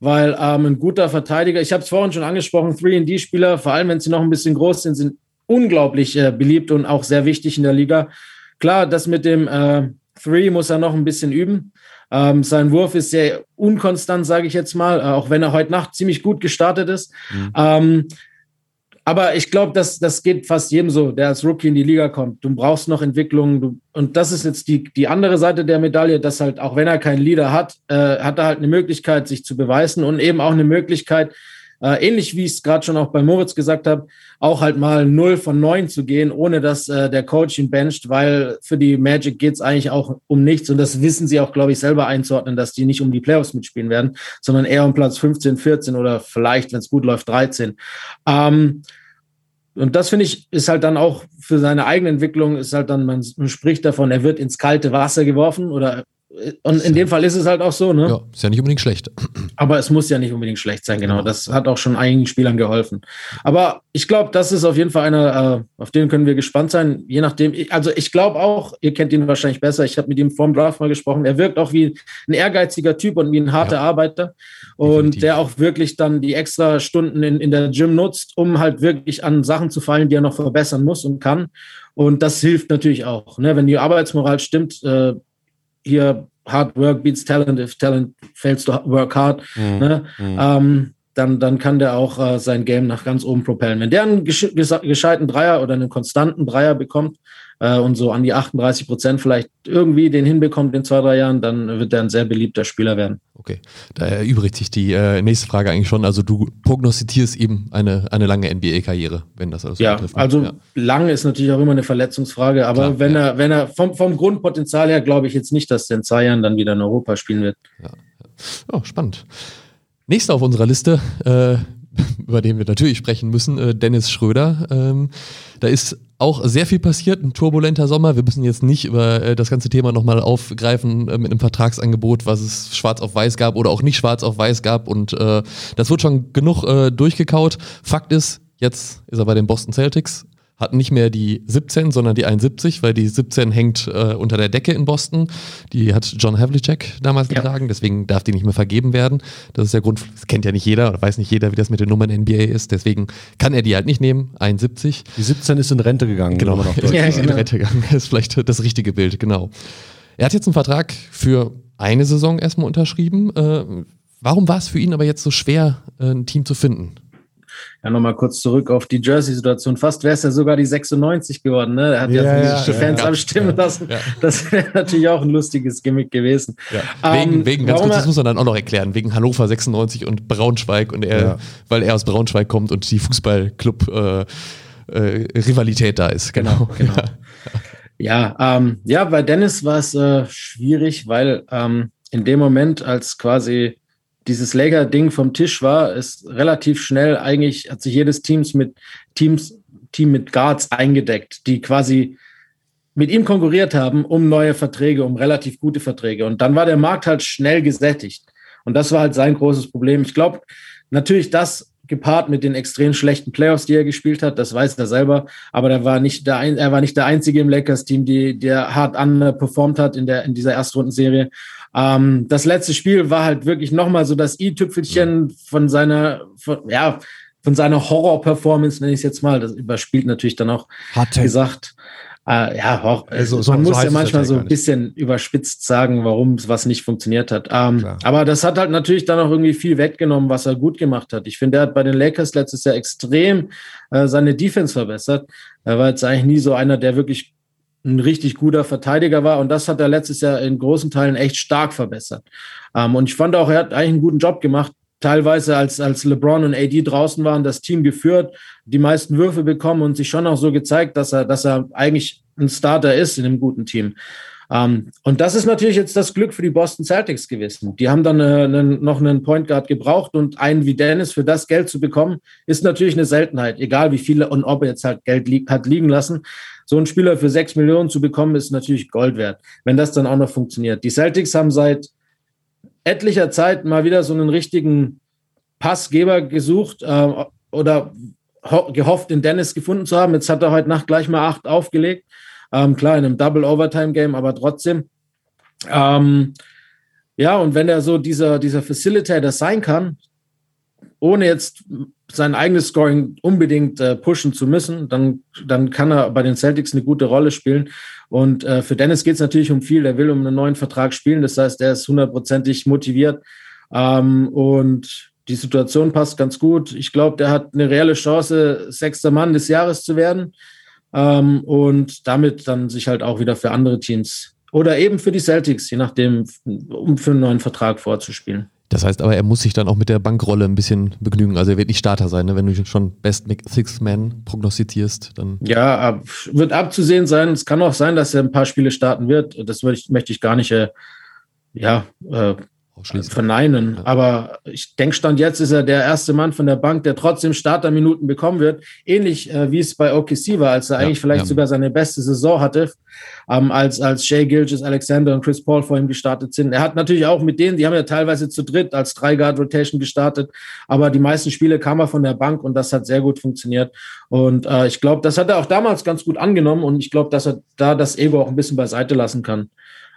C: weil ähm, ein guter Verteidiger, ich habe es vorhin schon angesprochen, 3D-Spieler, vor allem wenn sie noch ein bisschen groß sind, sind unglaublich äh, beliebt und auch sehr wichtig in der Liga. Klar, das mit dem äh, Three muss er noch ein bisschen üben. Ähm, sein Wurf ist sehr unkonstant, sage ich jetzt mal, äh, auch wenn er heute Nacht ziemlich gut gestartet ist. Mhm. Ähm, aber ich glaube, das, das geht fast jedem so, der als Rookie in die Liga kommt. Du brauchst noch Entwicklung. Du, und das ist jetzt die, die andere Seite der Medaille, dass halt, auch wenn er keinen Leader hat, äh, hat er halt eine Möglichkeit, sich zu beweisen und eben auch eine Möglichkeit, äh, ähnlich wie ich es gerade schon auch bei Moritz gesagt habe, auch halt mal 0 von 9 zu gehen, ohne dass äh, der Coach ihn bencht, weil für die Magic geht es eigentlich auch um nichts und das wissen sie auch, glaube ich, selber einzuordnen, dass die nicht um die Playoffs mitspielen werden, sondern eher um Platz 15, 14 oder vielleicht, wenn es gut läuft, 13. Ähm, und das finde ich ist halt dann auch für seine eigene Entwicklung ist halt dann, man, man, spricht davon, er wird ins kalte Wasser geworfen oder und in dem Fall ist es halt auch so, ne?
A: Ja, ist ja nicht unbedingt schlecht.
C: Aber es muss ja nicht unbedingt schlecht sein, genau. Das hat auch schon einigen Spielern geholfen. Aber ich glaube, das ist auf jeden Fall einer, äh, auf den können wir gespannt sein. Je nachdem, also ich glaube auch, ihr kennt ihn wahrscheinlich besser. Ich habe mit ihm vorm Draft mal gesprochen. Er wirkt auch wie ein ehrgeiziger Typ und wie ein harter ja. Arbeiter. Und Definitiv. der auch wirklich dann die extra Stunden in, in der Gym nutzt, um halt wirklich an Sachen zu fallen, die er noch verbessern muss und kann. Und das hilft natürlich auch. Ne? Wenn die Arbeitsmoral stimmt, äh, hier Hard Work beats Talent, if Talent fails to work hard, mhm. Ne? Mhm. Ähm, dann, dann kann der auch äh, sein Game nach ganz oben propellen. Wenn der einen gescheiten Dreier oder einen konstanten Dreier bekommt, äh, und so an die 38 Prozent vielleicht irgendwie den hinbekommt in zwei, drei Jahren, dann wird er ein sehr beliebter Spieler werden.
A: Okay, da erübrigt sich die äh, nächste Frage eigentlich schon. Also du prognostizierst eben eine, eine lange NBA-Karriere, wenn das alles
C: so ja, betrifft. Also ja, also lang ist natürlich auch immer eine Verletzungsfrage, aber Klar, wenn ja. er, wenn er vom, vom Grundpotenzial her glaube ich jetzt nicht, dass er in zwei Jahren dann wieder in Europa spielen wird.
A: Ja, oh, spannend. Nächster auf unserer Liste, äh, über den wir natürlich sprechen müssen, äh, Dennis Schröder. Ähm, da ist auch sehr viel passiert, ein turbulenter Sommer. Wir müssen jetzt nicht über äh, das ganze Thema nochmal aufgreifen äh, mit einem Vertragsangebot, was es schwarz auf weiß gab oder auch nicht schwarz auf weiß gab. Und äh, das wird schon genug äh, durchgekaut. Fakt ist, jetzt ist er bei den Boston Celtics hat nicht mehr die 17, sondern die 71, weil die 17 hängt äh, unter der Decke in Boston. Die hat John Havlicek damals ja. getragen, deswegen darf die nicht mehr vergeben werden. Das ist der Grund, das kennt ja nicht jeder oder weiß nicht jeder, wie das mit den Nummern NBA ist. Deswegen kann er die halt nicht nehmen, 71.
B: Die 17 ist in Rente gegangen.
A: Genau, ja, ist in genau. Rente gegangen. Das ist vielleicht das richtige Bild, genau. Er hat jetzt einen Vertrag für eine Saison erstmal unterschrieben. Äh, warum war es für ihn aber jetzt so schwer, äh, ein Team zu finden?
C: Ja nochmal kurz zurück auf die Jersey-Situation. Fast wäre es ja sogar die 96 geworden. Ne? Er hat ja, ja ja, Fans ja, abstimmen lassen. Das wäre natürlich auch ein lustiges Gimmick gewesen.
A: Wegen, ähm, wegen ganz kurz, das muss man dann auch noch erklären, wegen Hannover 96 und Braunschweig und er, weil er aus Braunschweig kommt und die Fußballclub äh, äh, Rivalität da ist. Genau, genau. genau.
C: Ja, ähm, ja, bei Dennis war es äh, schwierig, weil ähm, in dem Moment, als quasi dieses Lager-Ding vom Tisch war, ist relativ schnell eigentlich, hat sich jedes Teams mit Teams, Team mit Guards eingedeckt, die quasi mit ihm konkurriert haben um neue Verträge, um relativ gute Verträge. Und dann war der Markt halt schnell gesättigt. Und das war halt sein großes Problem. Ich glaube, natürlich das gepaart mit den extrem schlechten Playoffs, die er gespielt hat, das weiß er selber. Aber er war nicht der, er war nicht der einzige im Lakers-Team, der hart performt hat in der, in dieser Erstrundenserie. Ähm, das letzte Spiel war halt wirklich nochmal so das i-Tüpfelchen von seiner, von, ja, von seiner Horror-Performance, nenne ich es jetzt mal. Das überspielt natürlich dann auch Hard gesagt. Äh, ja, auch, also, so, man muss ja manchmal so ein bisschen überspitzt sagen, warum es was nicht funktioniert hat. Ähm, aber das hat halt natürlich dann auch irgendwie viel weggenommen, was er gut gemacht hat. Ich finde, er hat bei den Lakers letztes Jahr extrem äh, seine Defense verbessert. Er war jetzt eigentlich nie so einer, der wirklich ein richtig guter Verteidiger war. Und das hat er letztes Jahr in großen Teilen echt stark verbessert. Ähm, und ich fand auch, er hat eigentlich einen guten Job gemacht teilweise als, als LeBron und AD draußen waren, das Team geführt, die meisten Würfe bekommen und sich schon auch so gezeigt, dass er, dass er eigentlich ein Starter ist in einem guten Team. Um, ähm, und das ist natürlich jetzt das Glück für die Boston Celtics gewesen. Die haben dann äh, noch einen Point Guard gebraucht und einen wie Dennis für das Geld zu bekommen, ist natürlich eine Seltenheit, egal wie viele und ob er jetzt halt Geld li hat liegen lassen. So einen Spieler für sechs Millionen zu bekommen, ist natürlich Gold wert, wenn das dann auch noch funktioniert. Die Celtics haben seit etlicher Zeit mal wieder so einen richtigen Passgeber gesucht äh, oder gehofft, in Dennis gefunden zu haben. Jetzt hat er heute Nacht gleich mal acht aufgelegt. Ähm, klar, in einem Double Overtime Game, aber trotzdem. Ähm, ja, und wenn er so dieser, dieser Facilitator sein kann, ohne jetzt sein eigenes Scoring unbedingt äh, pushen zu müssen, dann, dann kann er bei den Celtics eine gute Rolle spielen. Und äh, für Dennis geht es natürlich um viel. Der will um einen neuen Vertrag spielen. Das heißt, er ist hundertprozentig motiviert. Ähm, und die Situation passt ganz gut. Ich glaube, der hat eine reelle Chance, sechster Mann des Jahres zu werden. Ähm, und damit dann sich halt auch wieder für andere Teams oder eben für die Celtics, je nachdem, um für einen neuen Vertrag vorzuspielen.
A: Das heißt aber, er muss sich dann auch mit der Bankrolle ein bisschen begnügen. Also er wird nicht Starter sein, ne? wenn du schon Best Six Man prognostizierst. Dann
C: ja, wird abzusehen sein. Es kann auch sein, dass er ein paar Spiele starten wird. Das ich, möchte ich gar nicht äh, ja, äh, verneinen. Ja. Aber ich denke, Stand jetzt ist er der erste Mann von der Bank, der trotzdem Starterminuten bekommen wird. Ähnlich äh, wie es bei OKC war, als er ja, eigentlich vielleicht ja. sogar seine beste Saison hatte, ähm, als, als Shea Gilgis, Alexander und Chris Paul vor ihm gestartet sind. Er hat natürlich auch mit denen, die haben ja teilweise zu dritt als Drei-Guard-Rotation gestartet, aber die meisten Spiele kam er von der Bank und das hat sehr gut funktioniert. Und äh, ich glaube, das hat er auch damals ganz gut angenommen und ich glaube, dass er da das Ego auch ein bisschen beiseite lassen kann.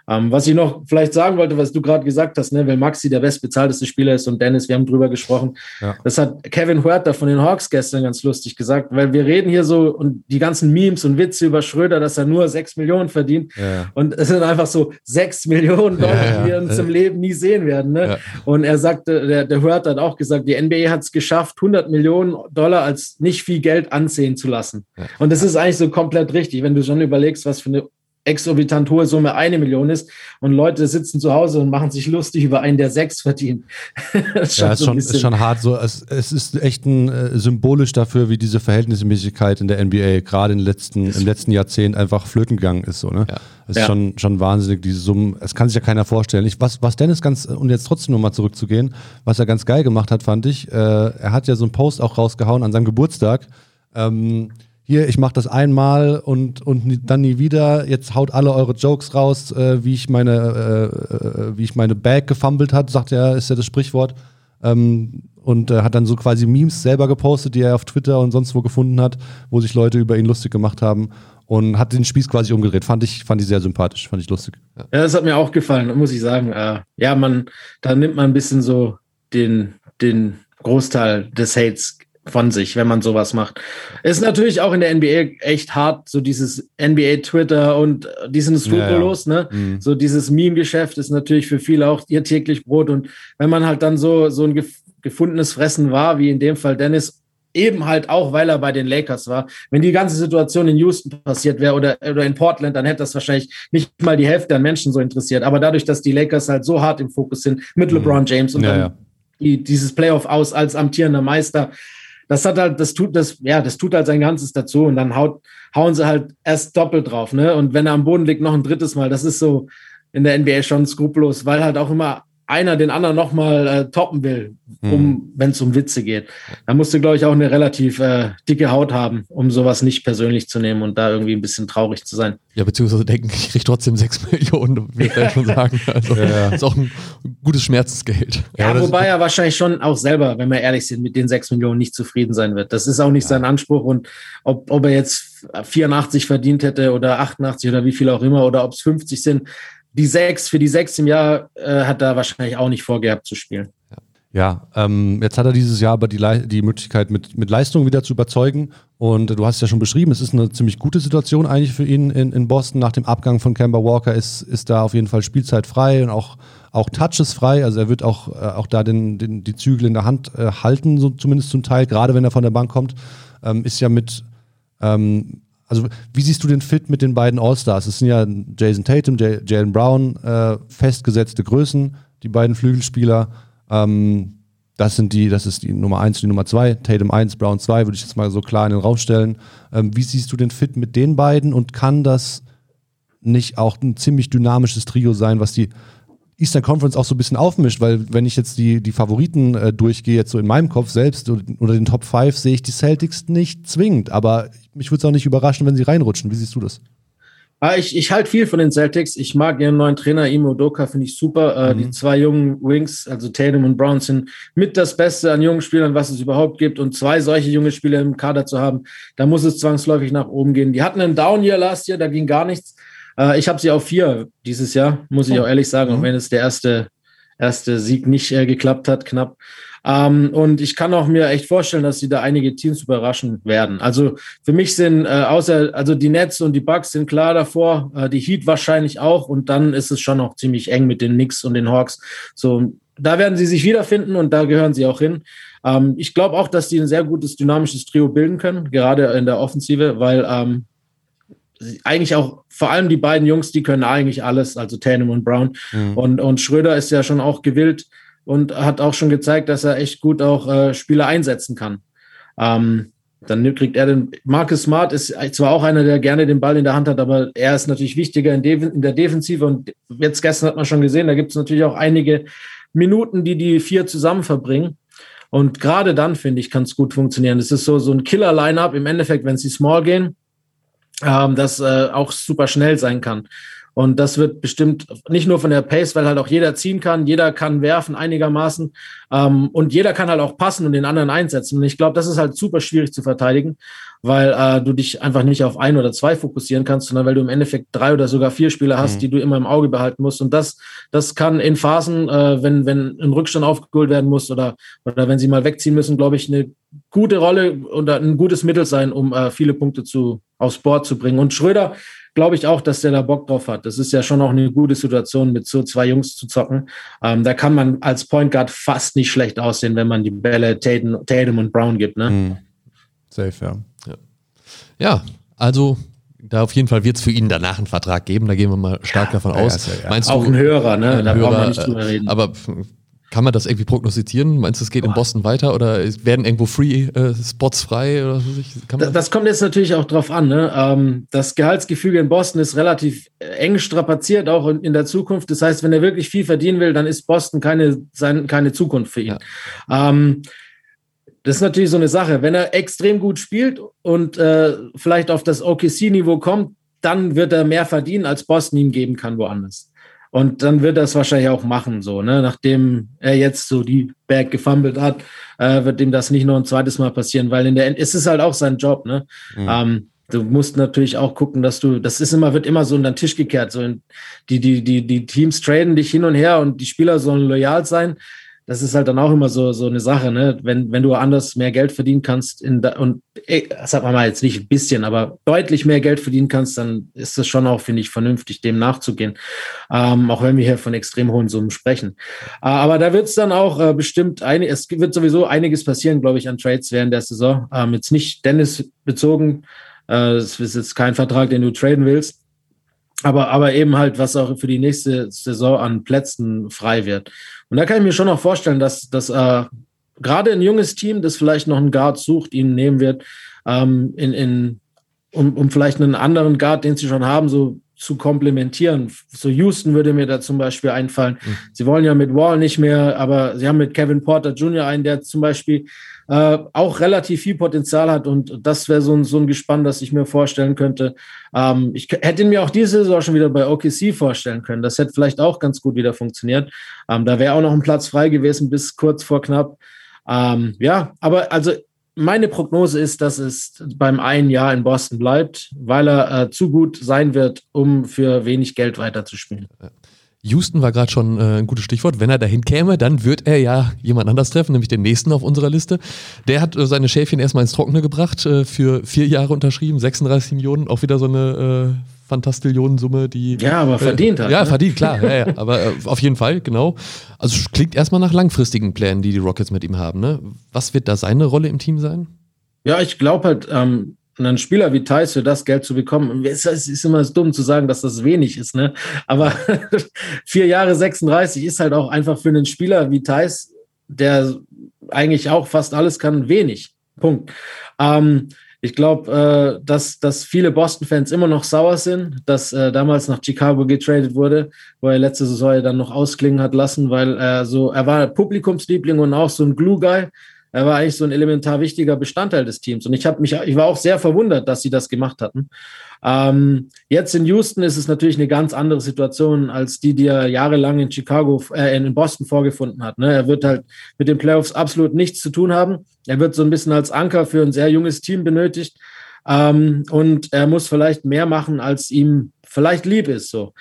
C: Ähm, was ich noch vielleicht sagen wollte, was du gerade gesagt hast, ne, weil Maxi der bestbezahlteste Spieler ist und Dennis, wir haben drüber gesprochen. Ja. Das hat Kevin Huerta von den Hawks gestern ganz lustig gesagt, weil wir reden hier so und die ganzen Memes und Witze über Schröder, dass er nur sechs Millionen verdient. Ja. Und es sind einfach so sechs Millionen Dollar, ja, die wir uns im Leben nie sehen werden. Ne? Und er sagte, der, der Huerta hat auch gesagt, die NBA hat es geschafft, 100 Millionen Dollar als nicht viel Geld ansehen zu lassen. Und das ist eigentlich so komplett richtig, wenn du schon überlegst, was für eine exorbitant hohe Summe eine Million ist und Leute sitzen zu Hause und machen sich lustig über einen, der sechs verdient.
B: das ist, ja, ist, so schon, ist schon hart. So, es, es ist echt ein äh, symbolisch dafür, wie diese Verhältnismäßigkeit in der NBA gerade im letzten, im letzten Jahrzehnt einfach flöten gegangen ist. So, ne? Ja. Es ist ja. schon, schon wahnsinnig, diese Summen. Es kann sich ja keiner vorstellen. Ich, was, was Dennis ganz, und jetzt trotzdem nochmal zurückzugehen, was er ganz geil gemacht hat, fand ich, äh, er hat ja so einen Post auch rausgehauen an seinem Geburtstag. Ähm, hier, ich mache das einmal und, und dann nie wieder. Jetzt haut alle eure Jokes raus, äh, wie ich meine, äh, äh, wie ich meine Bag gefummelt hat, sagt er, ist ja das Sprichwort. Ähm, und äh, hat dann so quasi Memes selber gepostet, die er auf Twitter und sonst wo gefunden hat, wo sich Leute über ihn lustig gemacht haben und hat den Spieß quasi umgedreht. Fand ich, fand ich sehr sympathisch, fand ich lustig.
C: Ja, das hat mir auch gefallen, muss ich sagen. Äh, ja, man, da nimmt man ein bisschen so den, den Großteil des Hates von sich, wenn man sowas macht. Ist natürlich auch in der NBA echt hart, so dieses NBA-Twitter und die sind skrupellos, ja, ja. ne? Mhm. So dieses Meme-Geschäft ist natürlich für viele auch ihr täglich Brot. Und wenn man halt dann so, so ein gefundenes Fressen war, wie in dem Fall Dennis, eben halt auch, weil er bei den Lakers war. Wenn die ganze Situation in Houston passiert wäre oder, oder in Portland, dann hätte das wahrscheinlich nicht mal die Hälfte an Menschen so interessiert. Aber dadurch, dass die Lakers halt so hart im Fokus sind mit mhm. LeBron James und ja, dann. Die, dieses Playoff aus als amtierender Meister, das hat halt, das tut das, ja, das tut halt sein Ganzes dazu und dann haut, hauen sie halt erst doppelt drauf, ne? Und wenn er am Boden liegt, noch ein drittes Mal, das ist so in der NBA schon skrupellos, weil halt auch immer einer den anderen nochmal äh, toppen will, um, mhm. wenn es um Witze geht. Da musst du, glaube ich, auch eine relativ äh, dicke Haut haben, um sowas nicht persönlich zu nehmen und da irgendwie ein bisschen traurig zu sein.
A: Ja, beziehungsweise denken, ich kriege trotzdem sechs Millionen, wie ich schon sagen. Also ja. ist auch ein gutes Schmerzensgeld.
C: Ja, ja wobei er wahrscheinlich schon auch selber, wenn wir ehrlich sind, mit den sechs Millionen nicht zufrieden sein wird. Das ist auch nicht ja. sein Anspruch und ob, ob er jetzt 84 verdient hätte oder 88 oder wie viel auch immer oder ob es 50 sind, die sechs, für die sechs im Jahr äh, hat er wahrscheinlich auch nicht vorgehabt zu spielen.
B: Ja, ähm, jetzt hat er dieses Jahr aber die, Le die Möglichkeit, mit, mit Leistung wieder zu überzeugen. Und du hast es ja schon beschrieben, es ist eine ziemlich gute Situation eigentlich für ihn in, in Boston. Nach dem Abgang von Kemba Walker ist, ist da auf jeden Fall Spielzeit frei und auch, auch Touches frei. Also er wird auch, äh, auch da den, den, die Zügel in der Hand äh, halten, so zumindest zum Teil, gerade wenn er von der Bank kommt. Ähm, ist ja mit ähm, also wie siehst du den Fit mit den beiden All-Stars? Es sind ja Jason Tatum, Jalen Brown, äh, festgesetzte Größen, die beiden Flügelspieler. Ähm, das sind die, das ist die Nummer 1 und die Nummer 2. Tatum 1, Brown 2, würde ich jetzt mal so klar in den Raum stellen. Ähm, wie siehst du den Fit mit den beiden und kann das nicht auch ein ziemlich dynamisches Trio sein, was die Eastern Conference auch so ein bisschen aufmischt, weil wenn ich jetzt die, die Favoriten äh, durchgehe, jetzt so in meinem Kopf selbst oder den Top 5, sehe ich die Celtics nicht zwingend. Aber mich würde es auch nicht überraschen, wenn sie reinrutschen. Wie siehst du das?
C: Ah, ich, ich halte viel von den Celtics. Ich mag ihren neuen Trainer, Imo Doka, finde ich super. Äh, mhm. Die zwei jungen Wings, also Tatum und Brown, sind mit das Beste an jungen Spielern, was es überhaupt gibt. Und zwei solche junge Spieler im Kader zu haben, da muss es zwangsläufig nach oben gehen. Die hatten einen Down-Year last Year, da ging gar nichts. Äh, ich habe sie auf vier dieses Jahr, muss ich oh. auch ehrlich sagen, mhm. auch wenn es der erste, erste Sieg nicht äh, geklappt hat, knapp. Ähm, und ich kann auch mir echt vorstellen, dass sie da einige Teams überraschen werden. Also für mich sind äh, außer, also die Nets und die Bucks sind klar davor, äh, die Heat wahrscheinlich auch. Und dann ist es schon noch ziemlich eng mit den Knicks und den Hawks. So, da werden sie sich wiederfinden und da gehören sie auch hin. Ähm, ich glaube auch, dass die ein sehr gutes dynamisches Trio bilden können, gerade in der Offensive, weil ähm, eigentlich auch vor allem die beiden Jungs, die können eigentlich alles, also Tatum und Brown. Mhm. Und, und Schröder ist ja schon auch gewillt und hat auch schon gezeigt, dass er echt gut auch äh, Spieler einsetzen kann. Ähm, dann kriegt er den. Marcus Smart ist zwar auch einer, der gerne den Ball in der Hand hat, aber er ist natürlich wichtiger in, in der Defensive. Und jetzt gestern hat man schon gesehen, da gibt es natürlich auch einige Minuten, die die vier zusammen verbringen. Und gerade dann, finde ich, kann es gut funktionieren. Es ist so, so ein Killer-Line-Up im Endeffekt, wenn sie small gehen ähm, das äh, auch super schnell sein kann. Und das wird bestimmt nicht nur von der Pace, weil halt auch jeder ziehen kann, jeder kann werfen einigermaßen ähm, und jeder kann halt auch passen und den anderen einsetzen. Und ich glaube, das ist halt super schwierig zu verteidigen, weil äh, du dich einfach nicht auf ein oder zwei fokussieren kannst, sondern weil du im Endeffekt drei oder sogar vier Spieler hast, mhm. die du immer im Auge behalten musst. Und das, das kann in Phasen, äh, wenn, wenn ein Rückstand aufgeholt werden muss oder, oder wenn sie mal wegziehen müssen, glaube ich, eine gute Rolle oder ein gutes Mittel sein, um äh, viele Punkte zu, aufs Board zu bringen. Und Schröder glaube ich auch, dass der da Bock drauf hat. Das ist ja schon auch eine gute Situation, mit so zwei Jungs zu zocken. Ähm, da kann man als Point Guard fast nicht schlecht aussehen, wenn man die Bälle Tatum, Tatum und Brown gibt. Ne? Mhm.
A: Safe, ja. ja. Ja, also da auf jeden Fall wird es für ihn danach einen Vertrag geben, da gehen wir mal stark ja, davon aus.
C: Ja, Meinst auch du, ein Hörer, ne?
A: Da brauchen wir nicht drüber reden. Aber kann man das irgendwie prognostizieren? Meinst du, es geht Boah. in Boston weiter oder werden irgendwo Free-Spots äh, frei? Oder
C: das, das, kommt jetzt natürlich auch drauf an. Ne? Ähm, das Gehaltsgefüge in Boston ist relativ äh, eng strapaziert, auch in, in, der Zukunft. Das heißt, wenn er wirklich viel verdienen will, dann ist Boston keine, sein, keine Zukunft für ihn. Ja. Ähm, das ist natürlich so eine Sache. Wenn er extrem gut spielt und äh, vielleicht auf das OKC-Niveau kommt, dann wird er mehr verdienen, als Boston ihm geben kann woanders. Und dann wird er es wahrscheinlich auch machen, so, ne? Nachdem er jetzt so die Berg gefummelt hat, äh, wird ihm das nicht noch ein zweites Mal passieren, weil in der End, ist es halt auch sein Job, ne? Mhm. Ähm, du musst natürlich auch gucken, dass du, das ist immer, wird immer so unter den Tisch gekehrt. So die, die, die, die Teams traden dich hin und her und die Spieler sollen loyal sein. Das ist halt dann auch immer so, so eine Sache, ne? Wenn, wenn du anders mehr Geld verdienen kannst in da, und ey, wir mal jetzt nicht ein bisschen, aber deutlich mehr Geld verdienen kannst, dann ist das schon auch, finde ich, vernünftig, dem nachzugehen. Ähm, auch wenn wir hier von extrem hohen Summen sprechen. Äh, aber da wird es dann auch äh, bestimmt ein, es wird sowieso einiges passieren, glaube ich, an Trades während der Saison. Ähm, jetzt nicht Dennis bezogen. Äh, es ist jetzt kein Vertrag, den du traden willst. Aber, aber eben halt, was auch für die nächste Saison an Plätzen frei wird. Und da kann ich mir schon auch vorstellen, dass, dass äh, gerade ein junges Team, das vielleicht noch einen Guard sucht, ihn nehmen wird, ähm, in, in, um, um vielleicht einen anderen Guard, den sie schon haben, so zu komplementieren. So Houston würde mir da zum Beispiel einfallen. Mhm. Sie wollen ja mit Wall nicht mehr, aber sie haben mit Kevin Porter Jr. einen, der zum Beispiel äh, auch relativ viel Potenzial hat und das wäre so ein, so ein Gespann, das ich mir vorstellen könnte. Ähm, ich hätte mir auch diese Saison schon wieder bei OKC vorstellen können. Das hätte vielleicht auch ganz gut wieder funktioniert. Ähm, da wäre auch noch ein Platz frei gewesen bis kurz vor knapp. Ähm, ja, aber also meine Prognose ist, dass es beim einen Jahr in Boston bleibt, weil er äh, zu gut sein wird, um für wenig Geld weiterzuspielen.
A: Houston war gerade schon äh, ein gutes Stichwort. Wenn er dahin käme, dann wird er ja jemand anders treffen, nämlich den nächsten auf unserer Liste. Der hat äh, seine Schäfchen erstmal ins Trockene gebracht, äh, für vier Jahre unterschrieben, 36 Millionen, auch wieder so eine äh, Fantastillionensumme, die.
C: Ja, aber verdient hat.
A: Ja, ne? verdient, klar. ja, ja, aber äh, auf jeden Fall, genau. Also klingt erstmal nach langfristigen Plänen, die die Rockets mit ihm haben. Ne? Was wird da seine Rolle im Team sein?
C: Ja, ich glaube halt, ähm, einen Spieler wie Thais für das Geld zu bekommen, es ist immer dumm zu sagen, dass das wenig ist, ne? Aber vier Jahre 36 ist halt auch einfach für einen Spieler wie Thais, der eigentlich auch fast alles kann, wenig. Punkt. Ähm, ich glaube, äh, dass, dass viele Boston-Fans immer noch sauer sind, dass äh, damals nach Chicago getradet wurde, wo er letzte Saison dann noch ausklingen hat lassen, weil er so, er war Publikumsliebling und auch so ein Glue-Guy. Er war eigentlich so ein elementar wichtiger Bestandteil des Teams. Und ich habe mich, ich war auch sehr verwundert, dass sie das gemacht hatten. Ähm, jetzt in Houston ist es natürlich eine ganz andere Situation als die, die er jahrelang in Chicago, äh, in Boston vorgefunden hat. Ne? Er wird halt mit den Playoffs absolut nichts zu tun haben. Er wird so ein bisschen als Anker für ein sehr junges Team benötigt. Ähm, und er muss vielleicht mehr machen, als ihm vielleicht lieb ist. So.